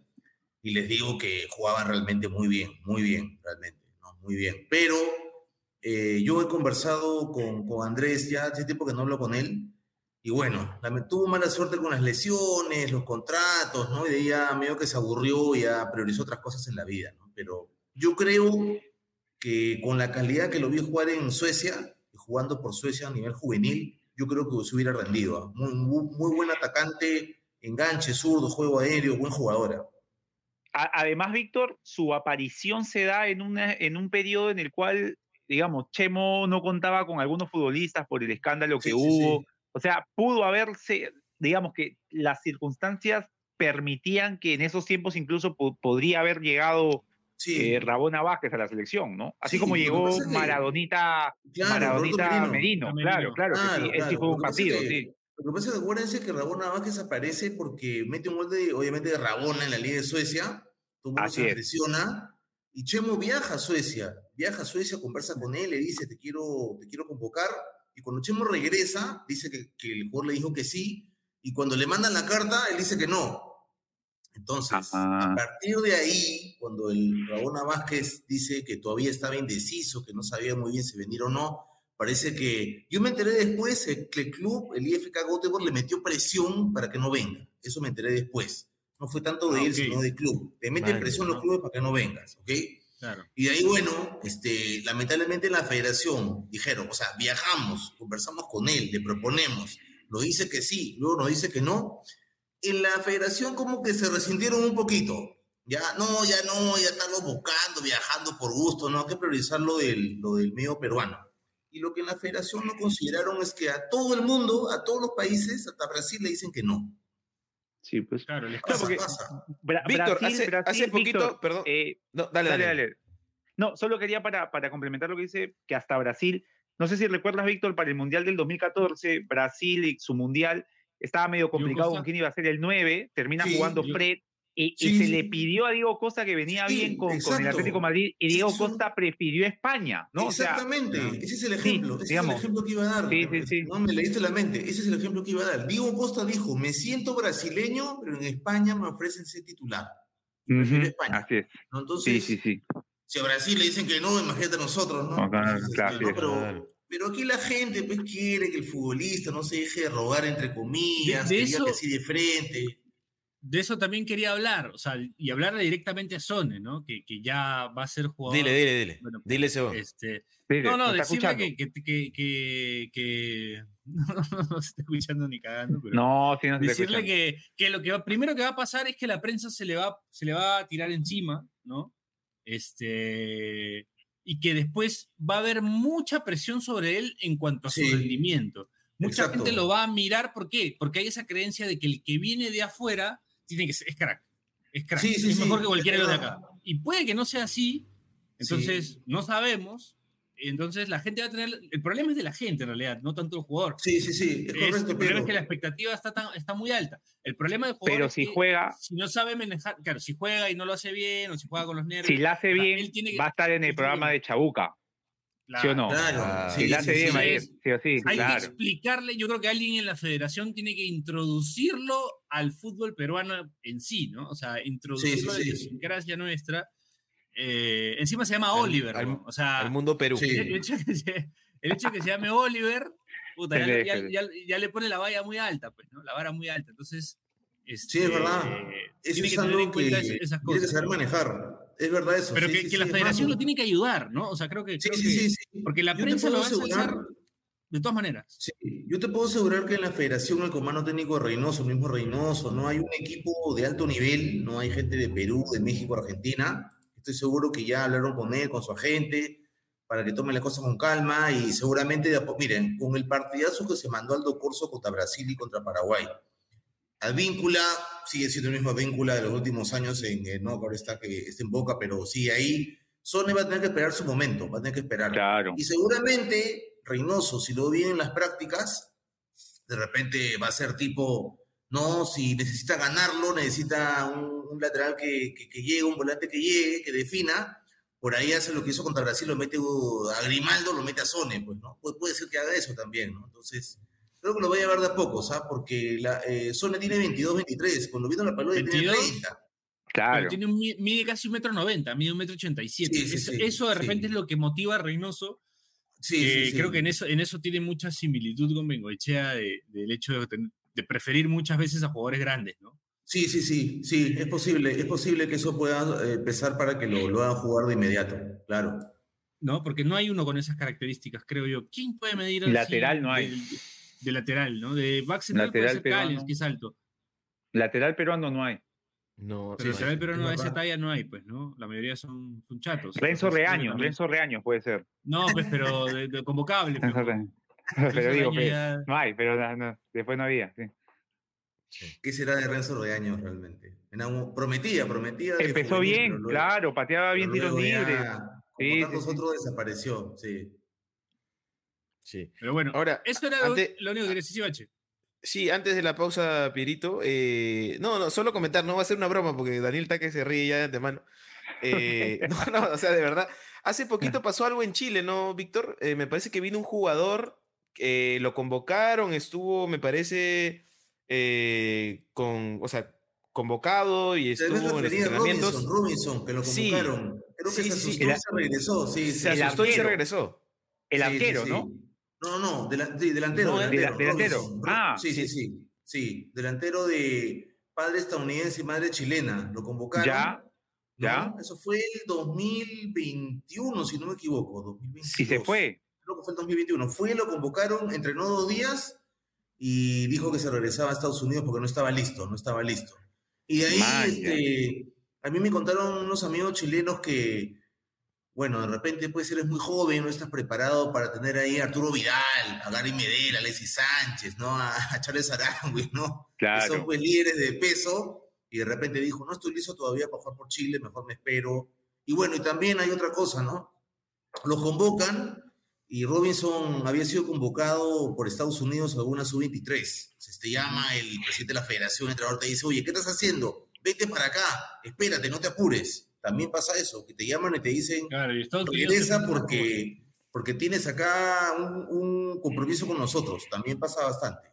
y les digo que jugaban realmente muy bien, muy bien, realmente, ¿no? Muy bien. Pero eh, yo he conversado con, con Andrés ya hace tiempo que no hablo con él y bueno, tuvo mala suerte con las lesiones, los contratos, ¿no? Y de ahí ya medio que se aburrió y ya priorizó otras cosas en la vida, ¿no? Pero yo creo que con la calidad que lo vi jugar en Suecia, jugando por Suecia a nivel juvenil, yo creo que se hubiera rendido. ¿ah? Muy, muy, muy buen atacante, enganche, zurdo, juego aéreo, buen jugadora. Además, Víctor, su aparición se da en, una, en un periodo en el cual, digamos, Chemo no contaba con algunos futbolistas por el escándalo que hubo. O sea, pudo haberse, digamos que las circunstancias permitían que en esos tiempos incluso podría haber llegado eh, Rabona Vázquez a la selección, ¿no? Así como llegó Maradonita, Maradonita Merino. Claro, claro, que sí, fue un partido, sí. Lo que pasa es que acuérdense que Rabona Vázquez aparece porque mete un gol de, obviamente, de Rabona en la Liga de Suecia. Todo mundo se presiona. Y Chemo viaja a Suecia. Viaja a Suecia, conversa con él, le dice, te quiero, te quiero convocar. Y cuando Chemo regresa, dice que, que el jugador le dijo que sí. Y cuando le mandan la carta, él dice que no. Entonces, a partir de ahí, cuando el Rabona Vázquez dice que todavía estaba indeciso, que no sabía muy bien si venir o no, parece que yo me enteré después que el club, el IFK Göteborg, le metió presión para que no venga. Eso me enteré después. No fue tanto de ah, él, sino del club. Le meten presión los clubes para que no vengas, ¿ok? Claro. Y de ahí, bueno, este, lamentablemente en la federación dijeron, o sea, viajamos, conversamos con él, le proponemos, nos dice que sí, luego nos dice que no, en la federación como que se resintieron un poquito. Ya, no, ya no, ya estamos buscando, viajando por gusto, no, hay que priorizar lo del, lo del medio peruano. Y lo que en la federación no consideraron es que a todo el mundo, a todos los países, hasta Brasil le dicen que no. Sí, pues. Claro, les pasa, Víctor, hace, poquito, perdón. Eh, no, dale, dale, dale, No, solo quería para, para complementar lo que dice, que hasta Brasil, no sé si recuerdas, Víctor, para el Mundial del 2014, Brasil y su Mundial, estaba medio complicado con quién iba a ser el 9, termina jugando Fred y, se le pidió a Diego Costa que venía bien con, el Atlético Madrid y Diego Costa prefirió España, ¿no? Exactamente, ese es el ejemplo, ese es el ejemplo que iba a dar. No me leíste la mente, ese es el ejemplo que iba a dar. Diego Costa dijo, me siento brasileño, pero en España me ofrecen ser titular. Prefiero España. Así es. Entonces, sí, sí, sí. Si a Brasil le dicen que no, imagínate a nosotros, ¿no? claro, este, pero, pero aquí la gente pues quiere que el futbolista no se deje de robar entre comillas, de, eso, que así de frente. De eso también quería hablar, o sea, y hablarle directamente a Sone, ¿no? Que, que ya va a ser jugador. Dile, dile, dile. Bueno, dile ese este, No, no, decirle que, que, que, que no, no, no, se está escuchando ni cagando, pero no, sí, no decirle que, que, lo que va, primero que va a pasar es que la prensa se le va, se le va a tirar encima, ¿no? Este, y que después va a haber mucha presión sobre él en cuanto a su rendimiento. Mucha gente lo va a mirar, ¿por qué? Porque hay esa creencia de que el que viene de afuera tiene que ser, es crack. Es crack. es mejor que cualquiera de acá. Y puede que no sea así, entonces no sabemos, entonces la gente va a tener. El problema es de la gente en realidad, no tanto el jugador. Sí, sí, sí. Es correcto, el problema es que la expectativa está, está muy alta. El problema del jugador. Pero si juega. Si no sabe manejar. Claro, si juega y no lo hace bien, o si juega con los nervios. Si la hace bien, va a estar en el programa de Chabuca. ¿Sí o no? Claro. Si la hace bien, sí, o sí. Hay que explicarle. Yo creo que alguien en la federación tiene que introducirlo al fútbol peruano en sí, ¿no? O sea, introducirlo su gracia nuestra eh, encima se llama Oliver, o sea, el mundo Perú. El, hecho de que se, llame Oliver, ya, le pone la valla muy alta, pues, ¿no? La vara muy alta. Entonces, sí, es verdad. Eso es algo que, esas cosas. Tiene que saber manejar. Es verdad eso. Pero que, la federación lo tiene que ayudar, ¿no? O sea, creo que. Sí, sí, sí, Porque la prensa lo va a asegurar de todas maneras. Sí, yo te puedo asegurar que en la federación, el comando técnico de Reynoso, el mismo Reynoso, no hay un equipo de alto nivel, no hay gente de Perú, de México, Argentina Estoy seguro que ya hablaron con él, con su agente, para que tomen las cosas con calma y seguramente, miren, con el partidazo que se mandó Aldo Corso contra Brasil y contra Paraguay, Advíncula sigue siendo el mismo Advíncula de los últimos años, en, eh, no, ahora está, que está en Boca, pero sí ahí. Sone va a tener que esperar su momento, va a tener que esperar. Claro. Y seguramente Reynoso, si lo viene en las prácticas, de repente va a ser tipo, no, si necesita ganarlo, necesita un, lateral que, que, llegue, un volante que llegue, que defina, por ahí hace lo que hizo contra Brasil, lo mete a Grimaldo, lo mete a Sone, pues, ¿no? puede ser que haga eso también, ¿no? Entonces, creo que lo voy a llevar de a poco, ¿sabes? Porque la, eh, Sone tiene 22, 23, cuando vino la palabra tiene 30. Claro. tiene un, mide casi un metro noventa, mide un metro ochenta y siete. eso, de repente es lo que motiva a Reynoso. Sí, Creo que en eso, en eso tiene mucha similitud con Bengoechea del hecho de preferir muchas veces a jugadores grandes, ¿no? Sí, sí, sí, sí, es posible, es posible que eso pueda eh, pesar para que lo, lo hagan jugar de inmediato, claro. No, porque no hay uno con esas características, creo yo. ¿Quién puede medir Lateral no hay. De, lateral, ¿no? De back lateral puede ser Callens, que es alto. Lateral peruano no hay. No, Pero sí, lateral peruano de esa talla no hay, pues, ¿no? La mayoría son, son chatos. Renzo Reaño, también- Renzo Reaño puede ser. No, pues, pero de, de convocable. pues, Renzo Reaño. Renzo Pero digo, que ya- no hay, pero no, no, después no había. sí. ¿Qué será de Renzo de años realmente? En algún- prometía, prometía. Empezó juvenil, bien, pero luego- claro, pateaba bien pero tiros libres. Como Sí, sí, tantos sí. otros desapareció, sí. Sí. Pero bueno, Ahora, eso era lo- ante- lo único que Bache. Sí, antes de la pausa, Pierito. eh, no, no, solo comentar, no va a ser una broma porque Daniel Taque se ríe ya de antemano. Eh, no, no, o sea, de verdad. Hace poquito pasó algo en Chile, ¿no, Víctor? Eh, me parece que vino un jugador, eh, lo convocaron, estuvo, me parece, eh, con, o sea, convocado y estuvo en los Robinson, entrenamientos. Robinson, que lo Sí. convocaron. Creo que Sí, se sí, sí. asustó El- y se regresó, sí. Se sí. asustó y se regresó. El Sí, sí, arquero, sí. ¿no? No, no, delan- sí, delantero. No, delantero, dela- delantero. Robinson. Ah, sí, sí, sí. Sí, delantero de padre estadounidense y madre chilena. Lo convocaron. Ya, ¿no? ya. Eso fue el 2021, si no me equivoco. 2022. Y se fue. Creo que fue el 2021. Fue, lo convocaron, entrenó dos días y dijo que se regresaba a Estados Unidos porque no estaba listo, no estaba listo. Y de ahí, este, a mí me contaron unos amigos chilenos que, bueno, de repente pues eres muy joven, no estás preparado para tener ahí a Arturo Vidal, a Gary Medel, a Alexis Sánchez, ¿no? A, Charles Arangui, ¿no? Que son Claro. pues líderes de peso y de repente dijo, no estoy listo todavía para jugar por Chile, mejor me espero. Y bueno, y también hay otra cosa, ¿no? Los convocan y Robinson había sido convocado por Estados Unidos a alguna sub-23. Se te llama el presidente de la federación, el entrenador te dice, oye, ¿qué estás haciendo? Vete para acá, espérate, no te apures. También pasa eso, que te llaman y te dicen, Claro, y regresa porque, porque tienes acá un, un compromiso con nosotros. También pasa bastante.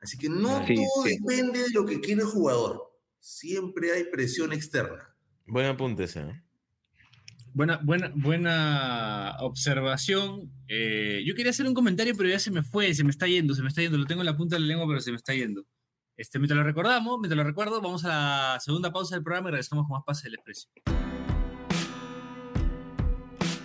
Así que no Sí, todo sí. depende de lo que quiere el jugador. Siempre hay presión externa. Buen apunte ese. ¿eh? Buena, buena, buena observación. Eh, yo quería hacer un comentario, pero ya se me fue, se me está yendo, se me está yendo. Lo tengo en la punta de la lengua, pero se me está yendo. Este, mientras lo recordamos, mientras lo recuerdo, vamos a la segunda pausa del programa y regresamos con más Pase del Expreso.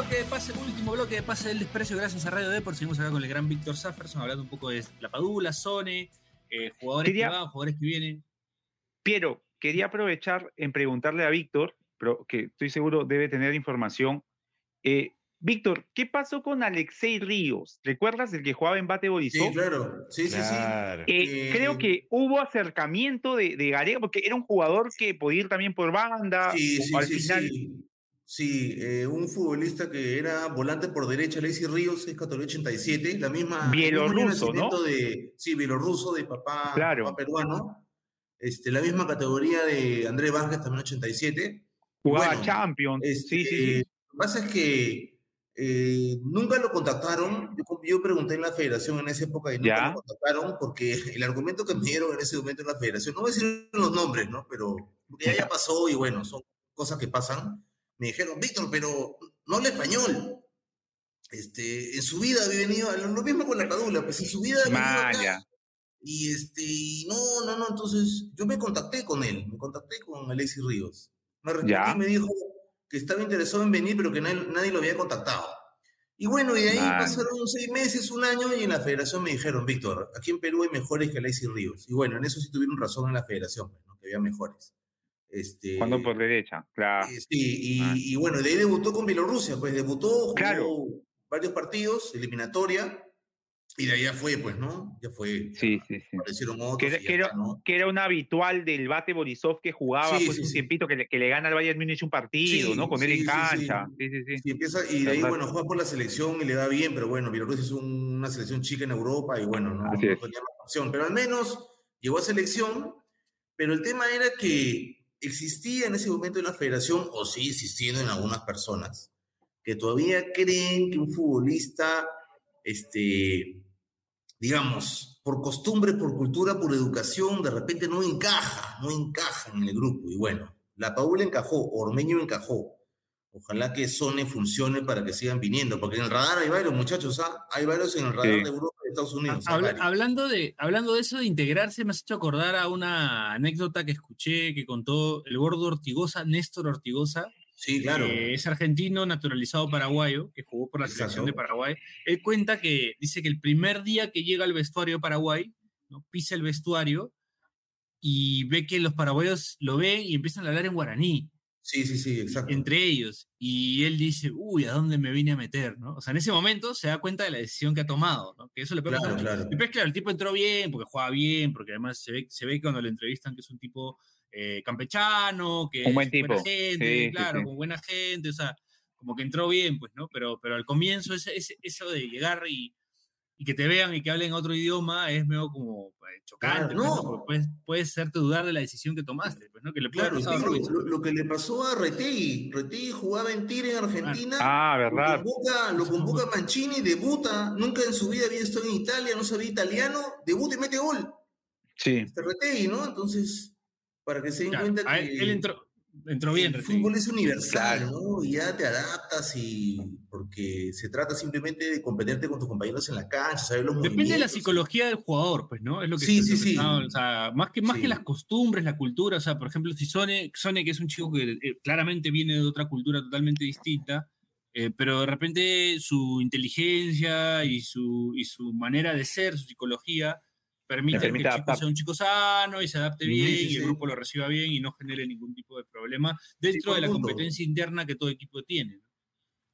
Bloque de pase, último bloque de pase del desprecio, gracias a Radio Deport. Seguimos acá con el gran Víctor Safferson hablando un poco de la Padula, Sone, eh, jugadores Quería- que van, jugadores que vienen. Piero, quería aprovechar en preguntarle a Víctor, pero que estoy seguro debe tener información. Eh, Víctor, ¿qué pasó con Alexei Ríos? ¿Recuerdas el que jugaba en Bate Borisov? Sí, claro. Sí, sí, sí. Eh, Eh, creo que hubo acercamiento de, de Gareca, porque era un jugador que podía ir también por banda. Sí, o sí, al sí, final, sí. Sí, eh, un futbolista que era volante por derecha, Alexis Ríos, es 87, la misma. Bielorruso, ¿no? De, sí, bielorruso, de papá, Claro. papá peruano. Este, la misma categoría de Andrés Vázquez, también 87. jugaba bueno, Champions. Este, sí, sí, sí. Lo que pasa es que eh, nunca lo contactaron. Yo, yo pregunté en la federación en esa época y nunca Ya. lo contactaron porque el argumento que me dieron en ese momento en la federación, no voy a decir los nombres, ¿no? Pero ya, ya pasó y bueno, son cosas que pasan. Me dijeron, Víctor, pero no habla español. Este, en su vida había venido, lo mismo con la Padula, pues en su vida había venido acá. Maya. Y este, y no, no, no, entonces yo me contacté con él, me contacté con Alexis Ríos. Me respondió y me dijo que estaba interesado en venir, pero que nadie, nadie lo había contactado. Y bueno, y de ahí Man. pasaron seis meses, un año, y en la federación me dijeron, Víctor, aquí en Perú hay mejores que Alexis Ríos. Y bueno, en eso sí tuvieron razón en la federación, pues, ¿no? que había mejores. Este, Cuando por derecha, claro. eh, sí, y, Ah. y bueno, de ahí debutó con Bielorrusia, pues debutó, jugó Claro. varios partidos, eliminatoria, y de ahí ya fue, pues, ¿no? Ya fue. Sí, sí, sí. Aparecieron otros. Que, era- ya que era, está, ¿no? que era un habitual del Bate Borisov que jugaba Sí, pues sí, un tiempito que le, que le gana al Bayern Múnich un partido, ¿no? Con él en cancha. sí. Sí, sí, empieza, y de ahí, bueno, juega por la selección y le da bien, pero bueno, Bielorrusia es un- una selección chica en Europa y bueno, no, no tenía más opción. Pero al menos llegó a selección, pero el tema era que existía en ese momento en la federación, o sigue existiendo en algunas personas, que todavía creen que un futbolista este, digamos, por costumbre, por cultura, por educación, de repente no encaja, no encaja en el grupo. Y bueno, la Paula encajó, Ormeño encajó. Ojalá que Sone funcione para que sigan viniendo, porque en el radar hay varios muchachos, ¿ah? Hay varios en el radar Sí. de Europa Estados Unidos. Habla- varios. hablando, de, hablando de eso de integrarse, me has hecho acordar a una anécdota que escuché que contó el gordo Ortigosa, Néstor Ortigosa, Sí, claro. que es argentino naturalizado paraguayo, que jugó por la selección de. Paraguay. Él cuenta que dice que el primer día que llega al vestuario de Paraguay, ¿no? pisa el vestuario y ve que los paraguayos lo ven y empiezan a hablar en guaraní Sí, sí, sí, exacto. entre ellos. Y él dice, uy, ¿a dónde me vine a meter? ¿no? O sea, en ese momento se da cuenta de la decisión que ha tomado, ¿no? que eso le puede Claro, pasar claro. Después, claro, el tipo entró bien, porque juega bien, porque además se ve, se ve cuando le entrevistan que es un tipo eh, campechano, que Un buen es buena tipo. gente, Sí, sí, claro, sí. con buena gente, o sea, como que entró bien, pues, ¿no? Pero, pero al comienzo ese, ese- eso de llegar y, y que te vean y que hablen otro idioma es medio como eh, chocante, Claro, pues, ¿no? no. Porque puedes, puede hacerte dudar de la decisión que tomaste, pues, ¿no? Que le Claro, lo, lo que le pasó a Retegui. Retegui jugaba en Tigre en Argentina. Ah, verdad. Lo convoca, lo convoca Mancini, debuta. Nunca en su vida había estado en Italia, no sabía italiano. Debuta y mete gol. Sí. Este Retegui, ¿no? Entonces, para que se den cuenta que él entró, entró bien. el fútbol es universal. ¿no? Y ya te adaptas y porque se trata simplemente de competirte con tus compañeros en la cancha, saber los Depende de la psicología del jugador, pues, ¿no? Es lo que Sí, sí, sí. o sea, más que, más Sí. que las costumbres, la cultura, o sea, por ejemplo, si Sone que es un chico que eh, claramente viene de otra cultura totalmente distinta, eh, pero de repente su inteligencia y su, y su manera de ser, su psicología, permite que el chico sea un chico sano y se adapte Sí, bien sí, y el sí. grupo lo reciba bien y no genere ningún tipo de problema dentro de la punto. competencia interna que todo equipo tiene. ¿no?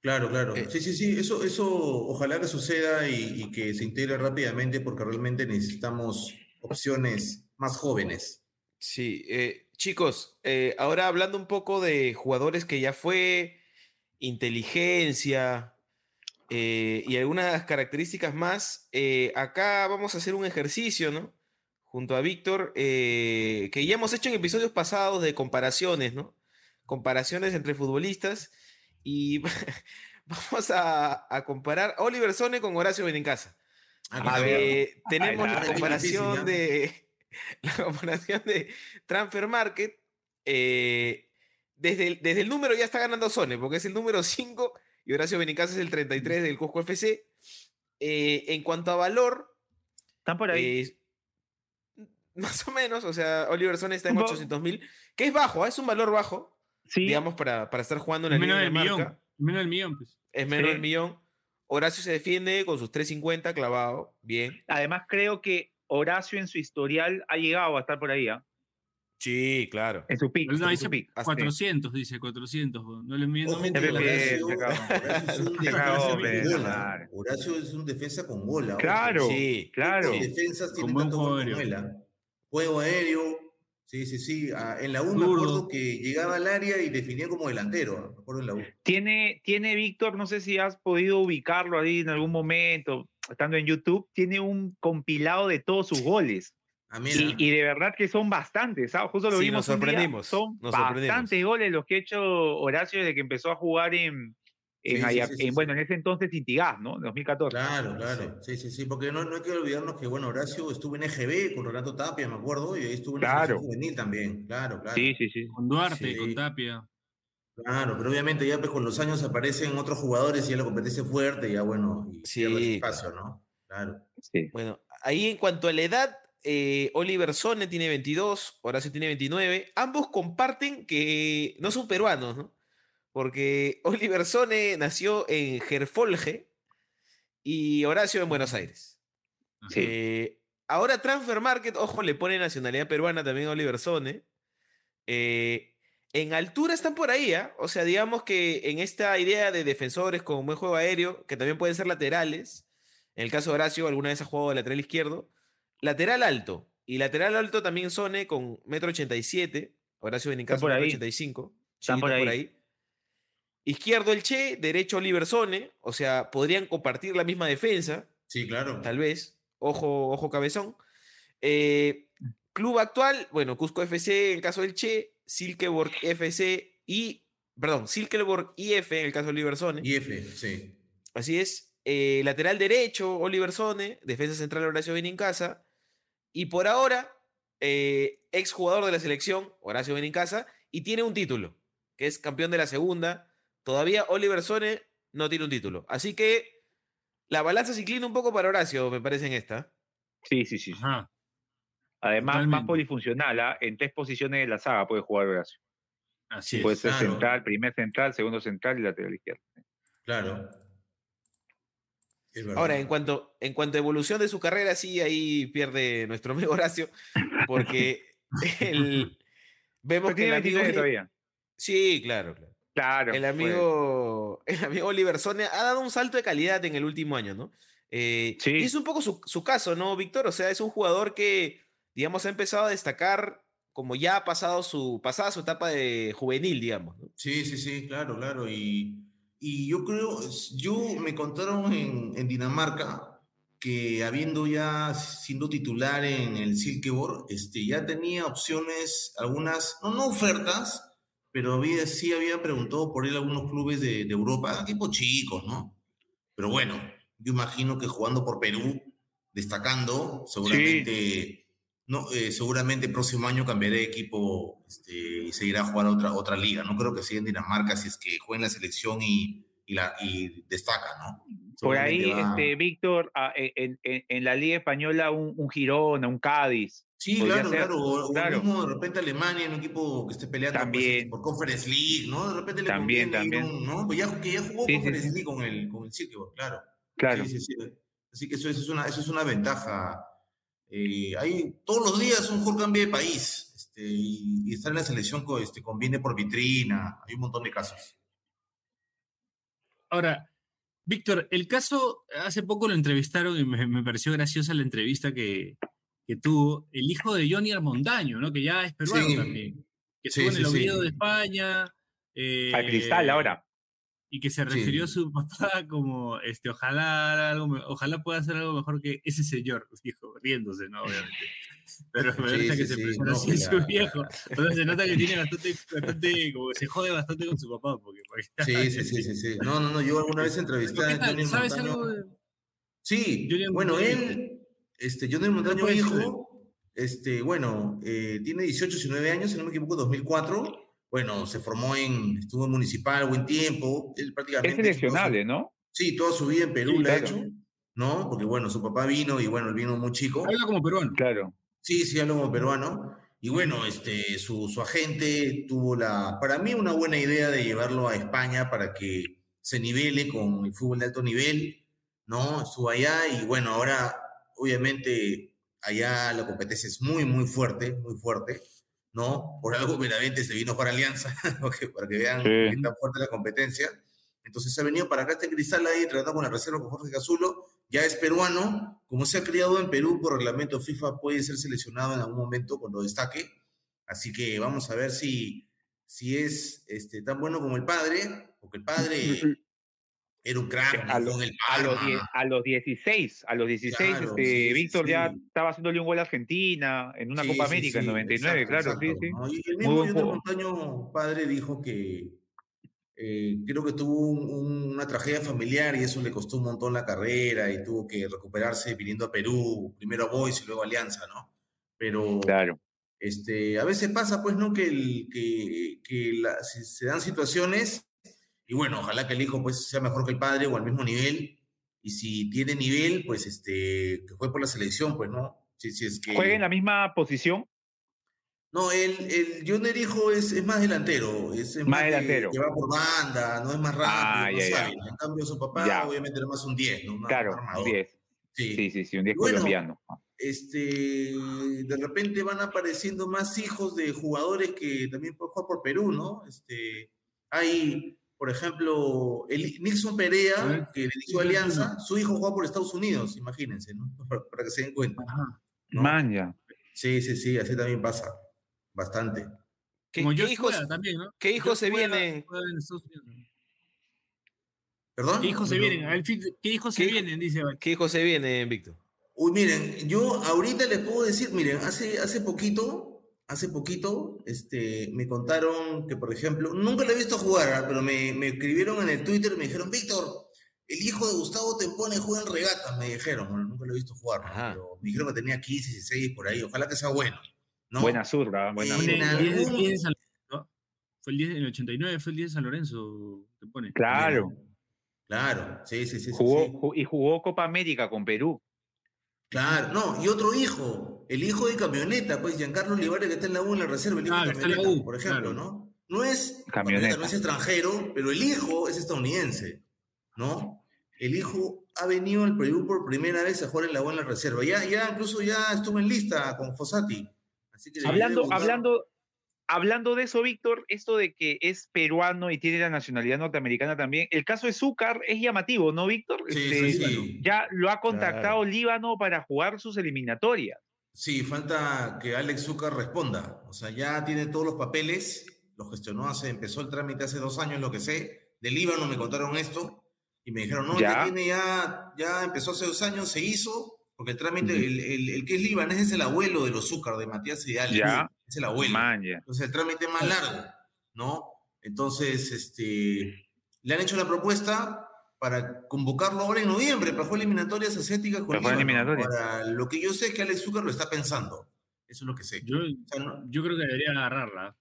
Claro, claro. Eh, sí, sí, sí. Eso, eso ojalá que suceda y, y que se integre rápidamente porque realmente necesitamos opciones más jóvenes. Sí, eh, chicos, eh, ahora hablando un poco de jugadores que ya fue, inteligencia eh, y algunas características más, eh, acá vamos a hacer un ejercicio, ¿no? Junto a Víctor, eh, que ya hemos hecho en episodios pasados de comparaciones, ¿no? Comparaciones entre futbolistas y vamos a, a comparar a Oliver Sone con Horacio Benincasa. Ah, A claro. ver. Eh, tenemos Ay, la ay, comparación difícil, de la comparación de Transfer Market. eh, desde, el, desde el número ya está ganando Sone, porque es el número 5 y Horacio Benicasa es el 33 del Cusco FC. Eh, en cuanto a valor, Están por ahí. eh, más o menos, o sea, Oliver Sone está en Un po- 800 mil, que es bajo, ¿ah? es un valor bajo, sí. digamos, para, para estar jugando en la Menos Liga de del Marca. millón. Menos del millón, pues. Es menos Sí. del millón. Horacio se defiende con sus 350 clavado, bien. Además, creo que Horacio en su historial ha llegado a estar por ahí, ¿ah? Sí, claro. En su pick. No, dice su pick. hasta- 400, dice 400. No le la Horacio- es un defensa con bola. claro. Horacio es un defensa con bola. ojo. Claro, Sí, claro. Defensas tienen tanto juego gol él, ¿ah? Juego aéreo. Sí, sí, sí. Ah, en la U me acuerdo que llegaba al área y definía como delantero. ¿ah? Me acuerdo en la U. Tiene, tiene Víctor, no sé si has podido ubicarlo ahí en algún momento, estando en YouTube, tiene un compilado de todos sus goles. Ah. Y, y de verdad que son bastantes, ¿sabes? Justo lo Sí, vimos nos un día, sorprendimos, Son nos sorprendimos. bastantes goles los que ha hecho Horacio desde que empezó a jugar en, en, Sí, sí, Aya- sí, sí, en, sí. bueno, en ese entonces Intigas, ¿no? 2014. Claro, claro. Sí, sí, sí. Porque no, no hay que olvidarnos que, bueno, Horacio estuvo en EGB con Renato Tapia, me acuerdo, y ahí estuvo en la Claro. juvenil también. Claro, claro. Sí, sí, sí. Con Duarte, Sí. con Tapia. Claro, pero obviamente ya pues, con los años aparecen otros jugadores y ya la competencia fuerte, ya bueno, y Sí. pierde espacio, ¿no? Claro. sí. Bueno, ahí en cuanto a la edad, eh, Oliver Sone tiene 22, Horacio tiene 29. Ambos comparten que no son peruanos, ¿no? Porque Oliver Sone nació en Gerfolge y Horacio en Buenos Aires. Sí. Eh, ahora Transfer Market, ojo, le pone nacionalidad peruana también a Oliver Sone. Eh, en altura están por ahí, ¿ah? O sea, digamos que en esta idea de defensores con buen juego aéreo, que también pueden ser laterales, en el caso de Horacio, alguna vez ha jugado de lateral izquierdo, lateral alto. Y lateral alto también Sone con metro ochenta y siete, Horacio Benincasa por metro ahí. ochenta y cinco. Están Sí, por está ahí. Izquierdo el Che, derecho Oliver Sone, o sea, podrían compartir la misma defensa, Sí, claro. tal vez. Ojo, ojo cabezón. Eh, club actual, bueno, Cusco FC en el caso del Che, Silkeborg FC y, perdón, Silkeborg IF en el caso de Oliver Sone. Y F, sí. Así es. eh, lateral derecho, Oliver Sone, defensa central Horacio Benincasa, y por ahora, eh, ex jugador de la selección, Horacio Benincasa, y tiene un título, que es campeón de la segunda. Todavía Oliver Sone no tiene un título. Así que la balanza se inclina un poco para Horacio, me parece en esta. Sí, sí, sí. Ajá. Además, más polifuncional, ¿ah? en tres posiciones de la saga puede jugar Horacio. Así es. Puede ser claro. central, primer central, segundo central y lateral izquierdo. Claro. Ahora, en cuanto, en cuanto a evolución de su carrera, sí, ahí pierde nuestro amigo Horacio, porque el- vemos Pero que el amigo... 29 todavía. Sí, claro, claro. Claro. El pues. amigo, el amigo Oliver Sone ha dado un salto de calidad en el último año, ¿no? Eh, Sí. Y es un poco su, su caso, ¿no, Víctor? O sea, es un jugador que, digamos, ha empezado a destacar como ya ha pasado su, pasada su etapa de juvenil, digamos, ¿no? Sí, sí, sí, claro, claro. Y, y yo creo, yo me contaron en, en Dinamarca que habiendo ya siendo titular en el Silkeborg, este, ya tenía opciones, algunas, no, no ofertas, pero había, sí había preguntado por él a algunos clubes de, de Europa, equipos chicos, ¿no? Pero bueno, yo imagino que jugando por Perú, destacando, seguramente... No, eh, seguramente el próximo año cambiaré de equipo este, y seguirá a jugar a otra, otra liga. No creo que siga en Dinamarca si es que juega en la selección y, y, la, y destaca, ¿no? Por ahí, va- este, Víctor, ah, en, en- en la Liga Española, un, un Girona, un Cádiz. Sí, claro, ser, claro. O, claro. mismo de repente Alemania, un equipo que esté peleando pues, También. por Conference League, ¿no? De repente le También, también. un- ¿no? Pues ya, que ya jugó Sí, Conference sí. League con el, con el claro. Claro. Sí, sí, sí. Así que eso, eso es, una, eso es una ventaja. Eh, hay, todos los días un jugador cambia de país este, y, y estar en la selección co- este, conviene por vitrina. Hay un montón de casos. Ahora, Víctor, el caso, hace poco lo entrevistaron y me, me pareció graciosa la entrevista que, que tuvo el hijo de Johnny Armondaño, ¿no? Que ya es peruano Sí. también. Que Sí, estuvo en el sí. Oviedo de España. Al eh, cristal ahora. Y que se Sí. refirió a su papá como, este, ojalá, haga algo, ojalá pueda hacer algo mejor que ese señor, dijo, riéndose, ¿no? Obviamente. Pero me Sí, sí, que se sí, expresara no, así en su viejo. Sea, se nota que tiene bastante, bastante, como que se jode bastante con su papá. Porque, Sí, sí, sí, sí, sí. No, no, no. Yo alguna vez entrevisté ¿Qué a? Johnny ¿Sabes Montaño. algo de- Sí, Johnny bueno, Montaño? él, este, Johnny Montaño hijo, este, bueno, eh, tiene 18, 19 años, si no me equivoco, 2004. Bueno, se formó en, estuvo en Municipal buen tiempo. Él prácticamente. Es su- seleccionable, ¿no? Sí, toda su vida en Perú Sí, la ha claro. hecho, ¿no? Porque bueno, su papá vino y bueno, él vino muy chico. Habla como peruano. Claro. Sí, sí, hablo como peruano. Y bueno, este, su, su agente tuvo la, para mí, una buena idea de llevarlo a España para que se nivele con el fútbol de alto nivel, ¿no? Estuvo allá y bueno, ahora, obviamente, allá la competencia es muy, muy fuerte, muy fuerte, ¿no? Por algo Benavente se vino para Alianza, para que vean Sí. qué tan fuerte la competencia. Entonces se ha venido para acá este cristal ahí, tratando con la reserva con Jorge Cazulo, ya es peruano, como se ha criado en Perú por reglamento FIFA, puede ser seleccionado en algún momento cuando destaque. Así que vamos a ver si, si es este, tan bueno como el padre, porque el padre era crack, A, ¿no? lo- Con el a los, die- a los 16, a los 16, Claro, este, sí, sí, Víctor ya estaba haciéndole un gol a Argentina en una Sí, Copa América en sí, 99, exacto, claro, sí, exacto, sí. ¿no? Y el mismo. Montaño, padre, dijo que eh, creo que tuvo un- un- una tragedia familiar y eso le costó un montón la carrera y tuvo que recuperarse viniendo a Perú, primero a Boys y luego a Alianza, ¿no? Pero Claro. este, a veces pasa, pues, ¿no? Que, el, que, que la- si se dan situaciones y bueno, ojalá que el hijo pues sea mejor que el padre o al mismo nivel y si tiene nivel, pues, este, que juegue por la selección, pues, ¿no? Si, si es que... ¿Juega en la misma posición? No, el, el Junior Hijo es, es más delantero, es, es Más de- delantero. que va por banda, no es más rápido, Ah, más ya, ya. hábil. En cambio, su papá Ya. obviamente era más un 10, ¿no? Más Claro, armador. 10. Sí. Sí, sí, sí, un 10 Bueno, colombiano. Este, de repente van apareciendo más hijos de jugadores que también pueden jugar por Perú, ¿no? Este, hay, por ejemplo, el Nixon Perea, que dirigió Alianza, su hijo juega por Estados Unidos, imagínense, ¿no? Para, para que se den cuenta. ¿no? Sí, sí, sí, así también pasa. Bastante. ¿Qué, Como qué yo hijos, también, ¿no? qué hijos se Juega- vienen? en. ¿Perdón? ¿Qué hijos se vienen? ¿Qué hijos se ¿Qué- vienen? Dice. ¿Qué hijos se vienen, Víctor? Uy, miren, yo ahorita les puedo decir, miren, hace, hace poquito, hace poquito, este, me contaron que, por ejemplo, nunca lo he visto jugar, ¿ah? pero me, me escribieron en el Twitter y me dijeron, Víctor, el hijo de Gustavo Tempone juega en regatas, me dijeron. Bueno, nunca lo he visto jugar, ¿no? Pero me dijeron que tenía 15, 16 por ahí. Ojalá que sea bueno. ¿no? Buena zurda, buena zurda. el en 10 de- algún- 10 de San Lorenzo. Fue el 10 en el 89, fue el 10 de San Lorenzo, te pone. Claro. Claro, sí, sí, sí. Jugó, sí. y jugó Copa América con Perú. Claro, no, y otro hijo, el hijo de camioneta, pues Giancarlo Olivares que está en la U en la reserva, el hijo Ah, de que está en la camioneta, U, por ejemplo, claro. ¿no? No es Camioneta. no es extranjero, pero el hijo es estadounidense, ¿no? El hijo ha venido al Perú por primera vez a jugar en la U en la reserva. Ya, ya incluso ya estuvo en lista con Fossati. Así que debería Hablando, hablando, hablando de eso, Víctor, esto de que es peruano y tiene la nacionalidad norteamericana también, el caso de Zúcar es llamativo, ¿no, Víctor? Sí, Este, sí, sí. Ya lo ha contactado Claro. Líbano para jugar sus eliminatorias. Sí, falta que Alex Zúcar responda. O sea, ya tiene todos los papeles, lo gestionó hace, empezó el trámite hace dos años, lo que sé. De Líbano me contaron esto y me dijeron, no, ya, Ya. tiene, ya, ya empezó hace dos años, se hizo, porque el trámite, el, el- el que es libanés es el abuelo de los Zúcar, de Matías y Alex. Ya. Es el abuelo. Man, ya. Entonces el trámite es más largo, ¿no? Entonces, este, le han hecho la propuesta para convocarlo ahora en noviembre para jugar eliminatorias asiáticas con Para eliminatorias. Ahora, lo que yo sé es que Alex Zúcar lo está pensando. Eso es lo que sé. Yo, O sea, no- yo creo que debería agarrarla.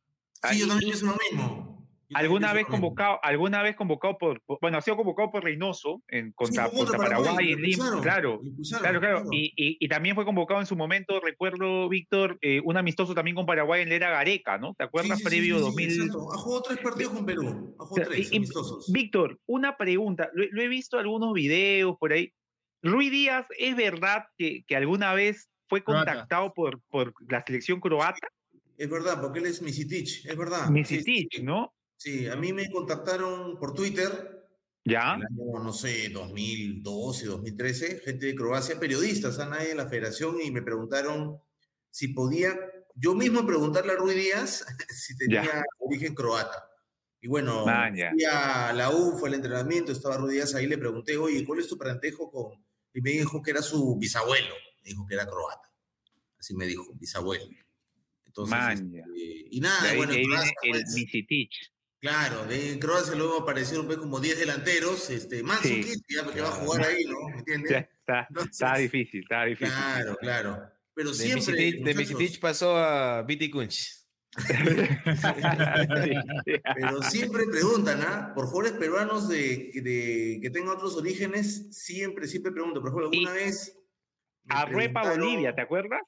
Sí, yo Ahí- también pienso lo mismo. ¿Alguna vez convocado, alguna vez convocado por, por- bueno, ha sido convocado por Reynoso en, contra, Paraguay, Paraguay, en Lima, claro, claro, claro, claro. Y, y- y también fue convocado en su momento, recuerdo, Víctor, eh, un amistoso también con Paraguay en la era Gareca, ¿no? ¿Te acuerdas? Sí, sí, Previo sí, sí, 2000. exacto. Ha jugado tres partidos con Perú. Ha jugado sea, tres y- amistosos. Víctor, una pregunta, lo, lo he visto algunos videos por ahí. Ruiz Díaz, ¿es verdad que, que alguna vez fue contactado por, por la selección croata? Es verdad, porque él es Misitich, es verdad. Misitich, sí, sí. ¿no? Sí, a mí me contactaron por Twitter Ya. el año, no sé, 2012, 2013, gente de Croacia, periodistas, a nadie de la federación, y me preguntaron si podía, yo mismo preguntarle a Ruiz Díaz si tenía Ya. origen croata. Y bueno, fui a la U, fue al entrenamiento, estaba Ruiz Díaz ahí, le pregunté, oye, ¿cuál es tu parentejo con...? Y me dijo que era su bisabuelo, me dijo que era croata. Así me dijo, bisabuelo. Entonces, este, y nada, ahí, bueno, ahí en Croacia, el pues, Misitich. Claro, de en Croacia luego aparecieron pues, como 10 delanteros, este, Mandzukic, ya porque va a jugar ahí, ¿no? ¿Me entiendes? Está, Entonces, está difícil, está difícil. Claro, claro. Pero De siempre, Misitich, de Misitich pasó a Viti Kunch. pero siempre preguntan, ¿ah? Por jugadores peruanos de, de- que tengan otros orígenes, siempre, siempre preguntan. Por ejemplo, alguna Y- vez... preguntaron- Bolivia, ¿te acuerdas?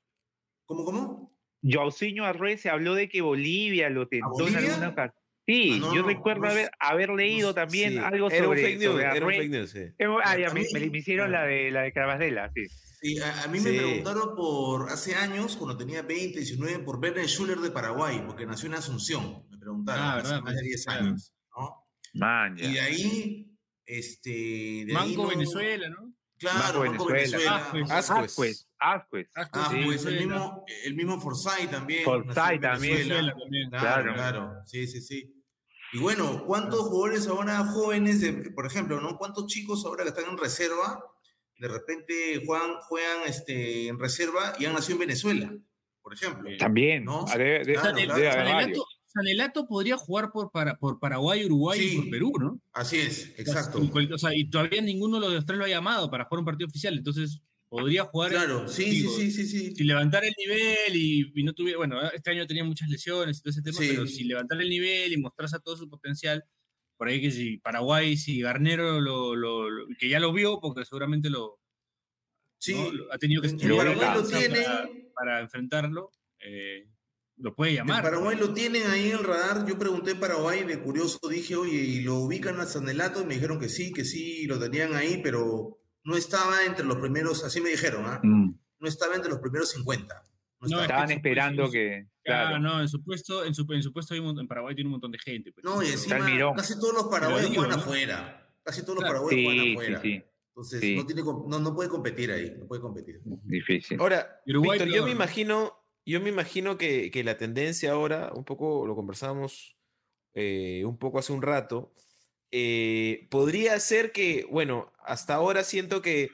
¿Cómo, cómo? Joaucinho Arrué se habló de que Bolivia lo tentó en alguna ocasión. Sí, Ah, no, yo no, recuerdo no haber, haber leído también Sí, algo era un sobre, fake news, sobre era un fake news, sí. Eh, Ah, ya, A me, mí- me- me hicieron la de la de Carvajela, sí. Sí, a, a mí me Sí. preguntaron por hace años, cuando tenía 20, 19, por Werner Schuller de Paraguay, porque nació en Asunción. Me preguntaron, Ah, hace verdad, más de pues, 10 claro. años, ¿no? Man, ya. Y de ahí, este. De ahí Manco no- Venezuela, ¿no? Claro, Manco Manco Venezuela. Venezuela. Ascuez. Ascuez, Ascuez. Sí, el mismo, el mismo Forsyth también. Forsyth también. Venezuela. Venezuela también. Claro, Claro. claro. Sí, sí, sí. Y bueno, ¿cuántos jugadores ahora jóvenes, de- por ejemplo, ¿no? ¿Cuántos chicos ahora que están en reserva, de repente juegan, juegan este, en reserva y han nacido en Venezuela, por ejemplo? También. No, Ah, claro, claro. haber varios. Sanelato, Sanelato podría jugar por, para, por Paraguay, Uruguay Sí. y por Perú, ¿no? Así es, exacto. O sea, y todavía ninguno de los tres lo ha llamado para jugar un partido oficial, entonces podría jugar. Claro, sí, sí, digo, sí, sí, sí. Si levantar el nivel y, y no tuviera, bueno, este año tenía muchas lesiones y todo ese tema, Sí. pero si levantar el nivel y mostrarse todo su potencial, por ahí que si Paraguay, si Garnero, lo, lo- lo- que ya lo vio, porque seguramente lo, Sí, ¿no? Lo- ha tenido que estudiar Paraguay lo para- para, enfrentarlo, eh, lo puede En llamar. Paraguay lo tienen ahí en el radar. Yo pregunté en Paraguay, de curioso dije, oye, ¿y lo ubican a Sanelato? Y me dijeron que sí, que sí, lo tenían ahí, pero no estaba entre los primeros, así me dijeron, ¿ah? Mm. No estaba entre los primeros 50. No No, estaba. es que Estaban esperando su- que. Ah, Claro. no, en su puesto, en su, en su puesto hay un montón- en Paraguay tiene un montón de gente. pues. No, y encima casi todos los paraguayos digo, juegan ¿no? afuera. Casi todos los Claro. paraguayos juegan Sí, sí, afuera. sí. Entonces Sí. no, tiene, no, no puede competir ahí, no puede competir. Difícil. Ahora, Uruguay Víctor, yo me ¿no? imagino, yo me imagino que, que la tendencia ahora, un poco lo conversamos eh, un poco hace un rato, eh, podría ser que, bueno, hasta ahora siento que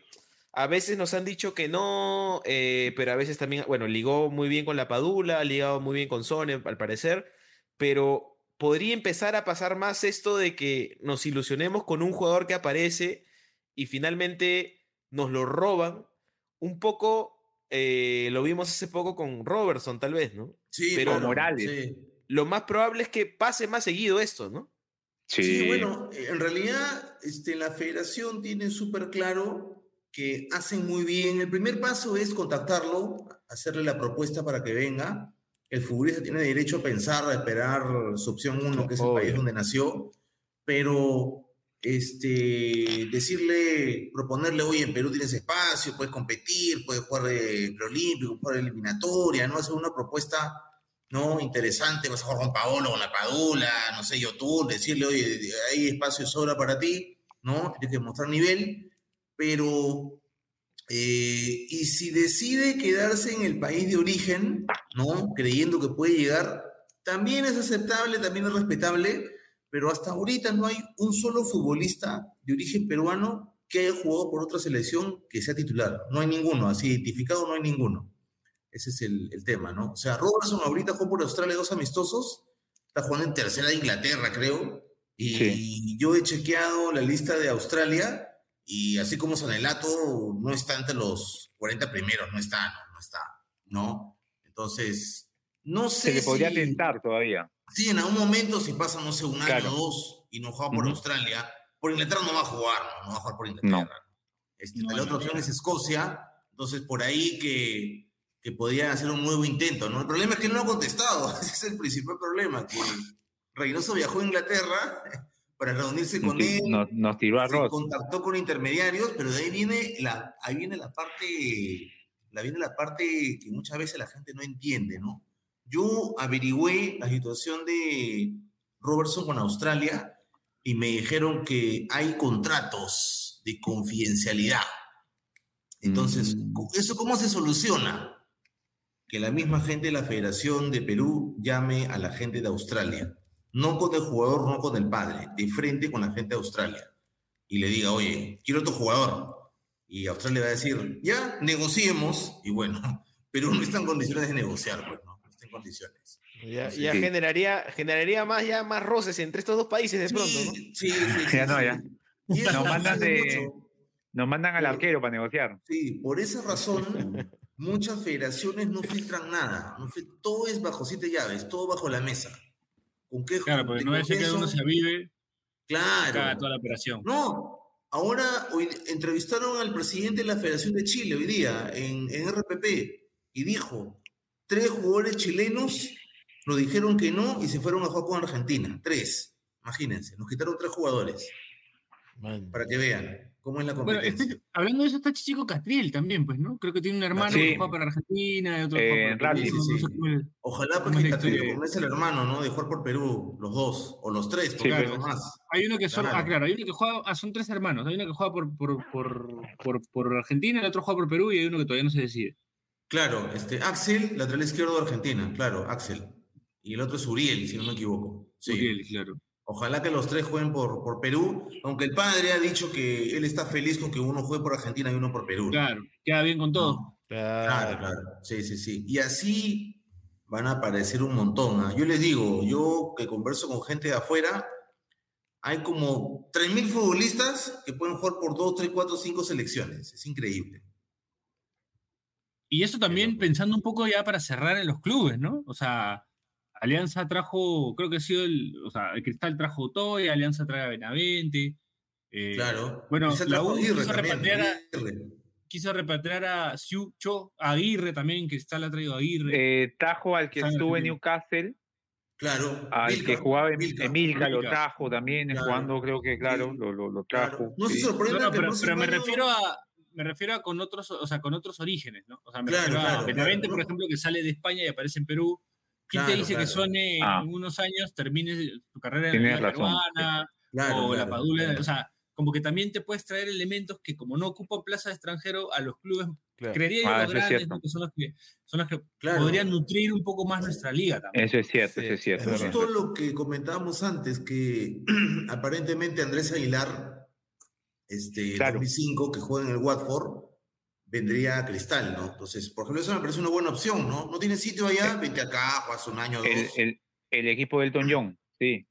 a veces nos han dicho que no, eh, pero a veces también, bueno, ligó muy bien con la Padula, ha ligado muy bien con Sone, al parecer, pero podría empezar a pasar más esto de que nos ilusionemos con un jugador que aparece y finalmente nos lo roban. Un poco eh, lo vimos hace poco con Robertson, tal vez, ¿no? Sí, Pero claro, Morales. sí. Lo más probable es que pase más seguido esto, ¿no? Sí, bueno, en realidad este, la federación tiene súper claro que hacen muy bien. El primer paso es contactarlo, hacerle la propuesta para que venga. El futbolista tiene derecho a pensar, a esperar su opción uno, que es el Obvio. país donde nació, pero este, decirle, proponerle, oye, en Perú tienes espacio, puedes competir, puedes jugar de preolímpico, jugar eliminatoria, ¿no? Hacer una propuesta ¿no? Interesante, vas a jugar con Paolo, con la Padula, no sé, YouTube, decirle, oye, hay espacio sobra para ti, ¿no? Tienes que mostrar nivel, pero, eh, y si decide quedarse en el país de origen, ¿no? Creyendo que puede llegar, también es aceptable, también es respetable, pero hasta ahorita no hay un solo futbolista de origen peruano que haya jugado por otra selección que sea titular. No hay ninguno, así identificado no hay ninguno. Ese es el, el, tema, ¿no? O sea, Robertson ahorita jugó por Australia dos amistosos, está jugando en tercera de Inglaterra, creo, y sí. yo he chequeado la lista de Australia y así como Sanelato no está entre los 40 primeros, no está, no, no está, ¿no? Entonces, no sé Se le podría si, tentar todavía. Sí, en algún momento si pasa, no sé, un año Claro. o dos y no juega por. Australia, por Inglaterra no va a jugar, no, no va a jugar por Inglaterra. Este, No, la no, otra opción no. es Escocia, entonces por ahí que, que podrían hacer un nuevo intento, ¿no? El problema es que no ha contestado, ese es el principal problema, que Reynoso viajó a Inglaterra para reunirse con él, Nos, nos tiró a se Ross. contactó con intermediarios, pero de ahí viene la, ahí viene la parte, la viene la parte que muchas veces la gente no entiende, ¿no? Yo averigüé la situación de Robertson con Australia y me dijeron que hay contratos de confidencialidad. Entonces, Mm. ¿eso cómo se soluciona? Que la misma gente de la Federación de Perú llame a la gente de Australia. No con el jugador, no con el padre, de frente con la gente de Australia. Y le diga, oye, quiero otro jugador. Y Australia va a decir, ya, negociemos. Y bueno, Perú no está en condiciones de negociar, pues, ¿no? No está en condiciones. Ya, Sí. ya generaría, generaría más, ya más roces entre estos dos países de pronto, ¿no? Sí, sí, sí, Ya no, sí. ya. Y eso Nos mandan de-. Nos mandan al arquero para negociar. Sí, por esa razón, muchas federaciones no filtran nada. no fil- todo es bajo siete llaves, todo bajo la mesa. ¿Con qué Claro, porque no ser que uno se avive Claro. toda la operación. No, ahora hoy entrevistaron al presidente de la Federación de Chile hoy día en, en RPP y dijo, tres jugadores chilenos nos dijeron que no y se fueron a jugar con Argentina. Tres, imagínense, nos quitaron tres jugadores Man. para que vean cómo es la Bueno, competencia. este- hablando de eso, está Chichico Catriel también, pues, ¿no? Creo que tiene un hermano Sí. que juega para Argentina y otro que Eh, juega para Perú, sí, sí. es. Ojalá ¿Cómo pues es que la Catriel convence al hermano, ¿no? De jugar por Perú, los dos, o los tres, porque claro. más. Hay uno que Claro. ah, claro, hay uno que juega, ah, son tres hermanos, hay uno que juega por, por, por, por, por Argentina, el otro juega por Perú y hay uno que todavía no se decide. Claro, este, Axel, lateral izquierdo de Argentina, claro, Axel. Y el otro es Uriel, si no me equivoco. Sí. Uriel, claro. Ojalá que los tres jueguen por, por Perú, aunque el padre ha dicho que él está feliz con que uno juegue por Argentina y uno por Perú. Claro, queda bien con todo. No, Claro. Claro, claro. Sí, sí, sí. Y así van a aparecer un montón. ¿ah? Yo les digo, yo que converso con gente de afuera, hay como 3.000 futbolistas que pueden jugar por 2, 3, 4, 5 selecciones. Es increíble. Y eso también pensando un poco ya para cerrar en los clubes, ¿no? O sea, Alianza trajo, creo que ha sido el, o sea, el Cristal trajo Toy, Alianza trae a Benavente. eh, Claro. Bueno, la U Aguirre quiso también, repatriar, a, Aguirre. quiso repatriar a Siu Cho, a Aguirre también, Cristal ha traído a Aguirre. Eh, trajo al que estuvo en. Newcastle, Claro. al Milka, que jugaba en Milka. Emilka, lo Milka. trajo también, Claro. jugando creo que, claro, Sí. lo, lo, lo Claro. trajo. No se sí. sorprenda No, no, pero, me refiero a me refiero a con otros, o sea, con otros orígenes, ¿no? O sea, me Claro, refiero a claro, Benavente, claro, por ejemplo, que sale de España y aparece en Perú. ¿Quién te Claro, dice que. Sone Ah. en unos años termine su carrera en Tienes la peruana Claro, o la Padula? claro. O sea, como que también te puedes traer elementos que como no ocupan plaza de extranjero a los clubes, Claro. creería yo Ah, los grandes, que son los que, son los que Claro. podrían nutrir un poco más nuestra liga también. Eso es cierto, Sí, eso es cierto. Justo lo que comentábamos antes, que aparentemente Andrés Aguilar, este, Claro. 2005, que juega en el Watford, vendría a Cristal, ¿no? Entonces, por ejemplo, eso me parece una buena opción, ¿no? No tiene sitio allá, vente acá, juegas un año o dos. El, el, el equipo del John, sí.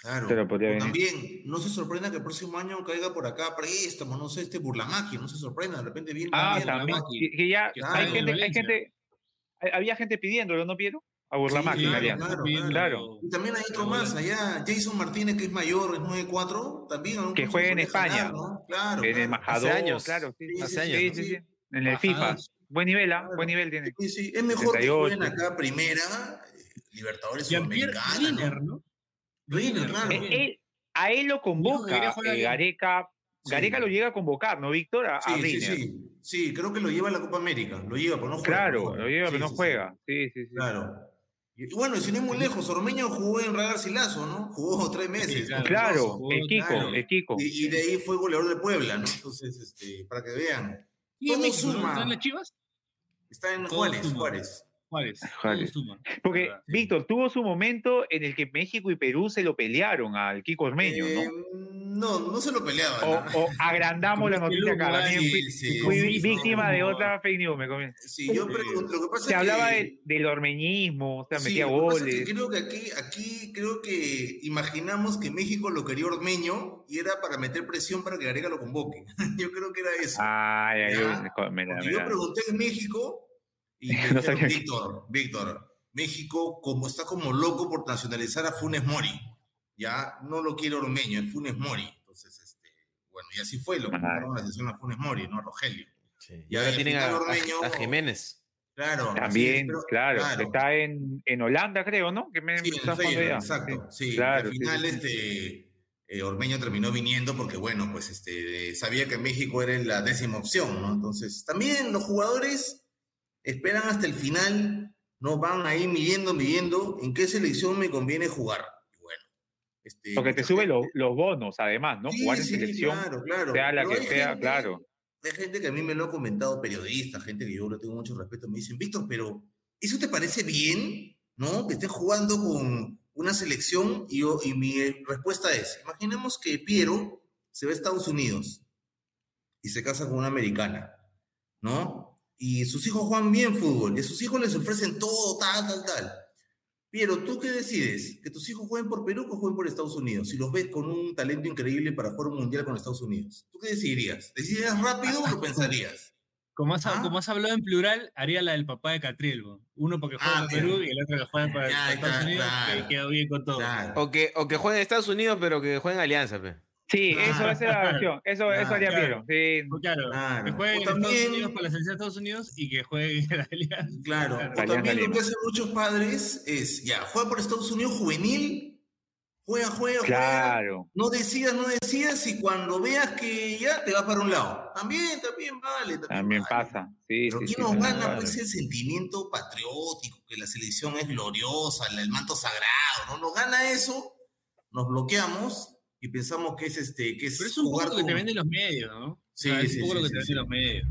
Claro. Pero podría O venir. también, no se sorprenda que el próximo año caiga por acá préstamo, no sé, este Burlamaqui, no se sorprenda, de repente viene Ah, también. Que, que ya hay en gente, hay gente, hay- había gente pidiéndolo, ¿no, Piero? A Burlamaqui, Sí, en claro, claro. Y también hay otro más, allá Jason Martínez, que es mayor, es 9-4, también. Que juega en España. Claro, En el. Majador, años. claro. Sí, Sí, hace sí, años. sí, sí, sí, sí. sí. En el Ajá. FIFA. Buen nivel, ¿ah? Claro. Buen nivel tiene. Sí, sí, es mejor que 78. jueguen acá primera, eh, Libertadores Sudamericana, Riner, ¿no? ¿no? Riner, claro. Eh, él- a él lo que convoca eh. Gareca. Sí. Gareca lo llega a convocar, ¿no, Víctor? A, a Sí, sí, Riner. sí. Sí, creo que lo lleva a la Copa América. Lo lleva, pero no juega. Claro, no lo lleva, Sí, pero no juega. Sí, sí, sí. Claro. Y bueno, y sin ir muy lejos, Ormeño jugó en Real Garcilaso, ¿no? Jugó tres meses. claro. Claro, Jugó, el Kiko, claro. el Kiko. Y, y de ahí fue goleador de Puebla, ¿no? Entonces, este, para que vean. ¿Y en Todo suma. están las chivas? Está en Juárez, suma. Juárez. Juárez. Juárez. Porque ¿verdad? Víctor tuvo su momento en el que México y Perú se lo pelearon al Kiko Ormeño, Eh, ¿no? no, no se lo peleaban. O, ¿no? o agrandamos la que noticia acá. sí, fui, sí, fui sí, víctima no, de no. otra fake news, me comí. Sí, yo pregunto, lo que pasa Se es hablaba que... de- del ormeñismo, o sea, Sí, metía lo que pasa es que goles. creo que aquí, aquí creo que imaginamos que México lo quería Ormeño y era para meter presión para que Gareca lo convoque. yo creo que era eso. Ay, ay, Ya, ay, mira, Porque yo mira. pregunté en México y me No dijeron, sabía. Víctor, Víctor, México como está como loco por nacionalizar a Funes Mori. Ya no lo quiere Ormeño, es Funes Mori. Entonces, este, bueno, y así fue, lo a la sesión a Funes Mori, no a Rogelio. Sí. Y ahora tienen a, Ormeño- a Jiménez. Claro. También, pero- claro, Está en, en Holanda, creo, ¿no? Que me Sí, en Feyenoord, exacto. Sí, claro, al final sí, sí. este eh, Ormeño terminó viniendo porque, bueno, pues este sabía que México era la décima opción, ¿no? Entonces, también los jugadores esperan hasta el final, no van ahí midiendo, midiendo en qué selección me conviene jugar. Bueno, este, Porque te sube gente- los, bonos, además, ¿no? Sí, Jugar en sí, selección, claro, claro. sea la Pero que hay sea, gente- claro. Hay gente que a mí me lo ha comentado, periodistas, gente que yo le tengo mucho respeto, me dicen, Víctor, pero ¿eso te parece bien? ¿No? Que estés jugando con una selección y, yo, y mi respuesta es, imaginemos que Piero se va a Estados Unidos y se casa con una americana, ¿no? Y sus hijos juegan bien fútbol, y a sus hijos les ofrecen todo, tal, tal, tal. Piero, ¿tú qué decides? ¿Que tus hijos jueguen por Perú o jueguen por Estados Unidos? Si los ves con un talento increíble para jugar un mundial con Estados Unidos. ¿Tú qué decidirías? ¿Decidirías rápido o lo pensarías? Como has, Ah. como has hablado en plural, haría la del papá de Catriel. bo. Uno porque juega Ah, para Perú y el otro que juega para, Ya, Estados Unidos, claro. que quedó bien con todo. Claro. O que, o que jueguen en Estados Unidos, pero que jueguen en Alianza, pe. Sí, eso Claro. esa es la versión. Eso, eso haría Claro. Piero. Sí. Claro, Claro. que juegue en Estados también- Unidos para la selección de Estados Unidos y que juegue en la Alianza. Claro. Claro. O también Alianza lo que hacen muchos padres es, ya, juega por Estados Unidos juvenil, juega, juega, juega. Claro. No decidas, no decidas, y cuando veas que ya te vas para un lado. También, también vale. También, También vale. pasa. Sí, Pero sí, ¿quién sí, nos también gana vale. pues, el sentimiento patriótico, que la selección es gloriosa, el manto sagrado? ¿no? Nos gana eso, nos bloqueamos y pensamos que es este que es Pero es un poco lo que te venden los medios, ¿no? Sí, O sea, es sí, un poco sí, lo que te venden los medios.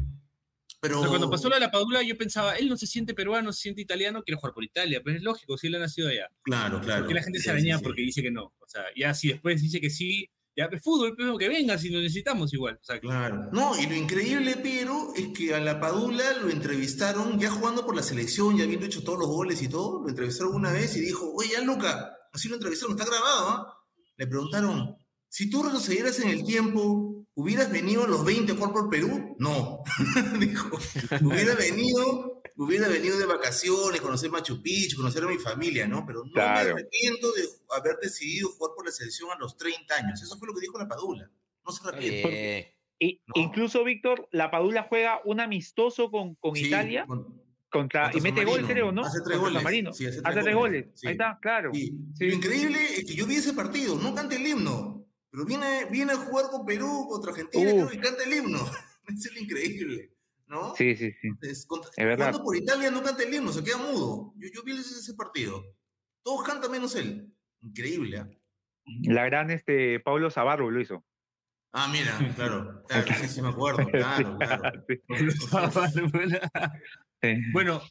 Pero O sea, cuando pasó lo de la Padula, yo pensaba, él no se siente peruano, se siente italiano, quiere jugar por Italia. Pero es lógico, si él ha nacido allá. Claro, claro. Porque la gente se araña porque dice que no. O sea, ya si después dice que sí, ya es fútbol, pero que venga si lo necesitamos igual. O sea, Claro. No, y lo increíble, Piero, es que a la Padula lo entrevistaron ya jugando por la selección, ya habiendo hecho todos los goles y todo. Lo entrevistaron una vez y dijo, oye, ya Luca, así lo entrevistaron, está grabado, ¿ah? Le preguntaron, si tú retrocedieras en el tiempo, ¿hubieras venido a los 20 a jugar por Perú? No. dijo, hubiera venido, hubiera venido de vacaciones, conocer Machu Picchu, conocer a mi familia, ¿no? Pero no Claro. me arrepiento de haber decidido jugar por la selección a los 30 años. Eso fue lo que dijo la Padula. No se arrepiente. Eh, Y, No. Incluso, Víctor, la Padula juega un amistoso con, con Sí, Italia con- contra, y mete gol, creo, ¿no? Hace tres Contra goles. Sí, hace hace tres goles. goles. Sí. Ahí está, claro. Y Sí. lo increíble es que yo vi ese partido, no canta el himno, pero viene, viene a jugar con Perú, contra Argentina, creo, y canta el himno. es lo increíble, ¿no? Sí, sí, sí. Es, contra- Es verdad. Por Italia no canta el himno, se queda mudo. Yo, yo vi ese, ese partido. Todos cantan menos él. Increíble, ¿ah? La gran este, Pablo Zabarro lo hizo. Ah, mira, claro, claro, sí, sí me acuerdo, claro, claro. Sí. bueno,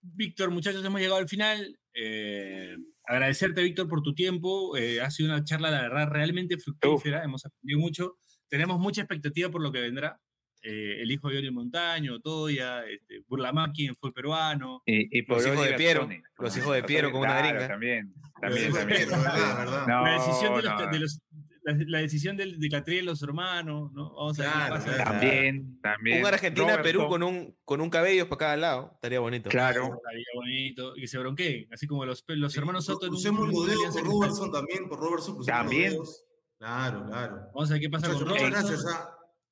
Víctor, muchachos, hemos llegado al final. Eh, agradecerte, Víctor, por tu tiempo. Eh, ha sido una charla, la verdad, realmente fructífera. Hemos aprendido mucho. Tenemos mucha expectativa por lo que vendrá. eh, el hijo de Oriol Montaño, Toya, este, Burlamaqui, fue peruano. Y, y por Los hijos de Piero, los hijos de Piero con una gringa. También, también, también. La decisión de, los, no, de los- la, la decisión del, de Catriel, los hermanos, ¿no? Vamos a ver Claro, qué pasa. También, también. Un Argentina-Perú con un, con un cabello para cada lado. Estaría bonito. Claro. Estaría bonito, y que se bronqueen, así como los, los hermanos Soto. en un- por cristal. Robertson también, por Robertson. También. Claro, claro. Vamos a ver qué pasa con muchas Robertson.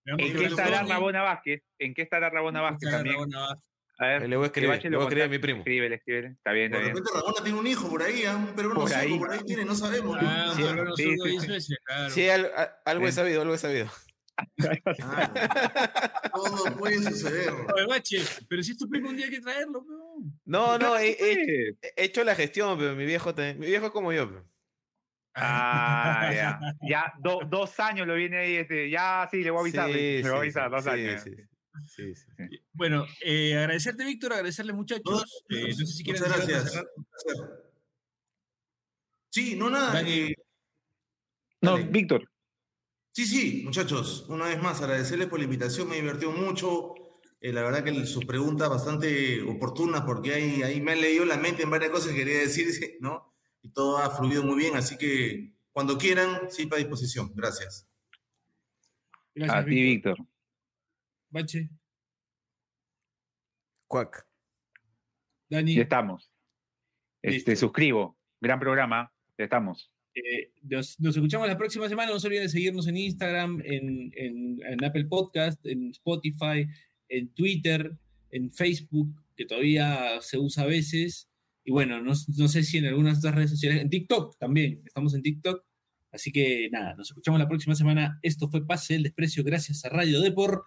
¿En qué estará con. Rabona Vázquez? ¿En qué estará Rabona Vázquez también? Rabona Vázquez. A ver, Le voy a escribir, le voy a escribir a mi primo. Escríbele, escríbele. Está bien, De está bien. repente Rabona tiene un hijo por ahí, ¿ah? un peruano Por ahí. por ahí tiene, no sabemos. ¿no? Ah, Sí, un peruano sí, zurdo sí, ahí en sí. Suecia, claro. Sí, al- a- algo he Sí. sabido, algo he sabido. Claro. Todo puede suceder. Oye, Bache, pero si es tu primo un día hay que traerlo, no. No, no, he, he- Sí. he hecho la gestión, pero mi viejo, también- mi viejo es como yo. pero. Ah, ya. Ya, do- dos años lo viene ahí. Este, ya, sí, le voy a avisar. Sí, le voy a sí, avisar, dos sí, años. sí, sí, sí, sí. Bueno, eh, agradecerte, Víctor, agradecerle, muchachos. Todos, Eh, no sé si quieren Muchas gracias. cerrar. Un placer. Sí, no nada. Eh, No, Dale. Víctor. Sí, sí, muchachos, una vez más agradecerles por la invitación, me divirtió mucho. Eh, la verdad que sus preguntas bastante oportunas porque ahí, ahí me han leído la mente en varias cosas que quería decir, ¿no? Y todo ha fluido muy bien, así que cuando quieran, sí, para disposición. Gracias. Gracias, A ti, Víctor. Bache, Cuac. Dani. Ya estamos. Este, suscribo. Gran programa. Ya estamos. Eh, nos, nos escuchamos la próxima semana. No se olviden de seguirnos en Instagram, en, en- en Apple Podcast, en Spotify, en Twitter, en Facebook, que todavía se usa a veces. Y bueno, no, no sé si en algunas otras redes sociales, en TikTok también. Estamos en TikTok. Así que nada, nos escuchamos la próxima semana. Esto fue Pase el Desprecio gracias a Radio Depor.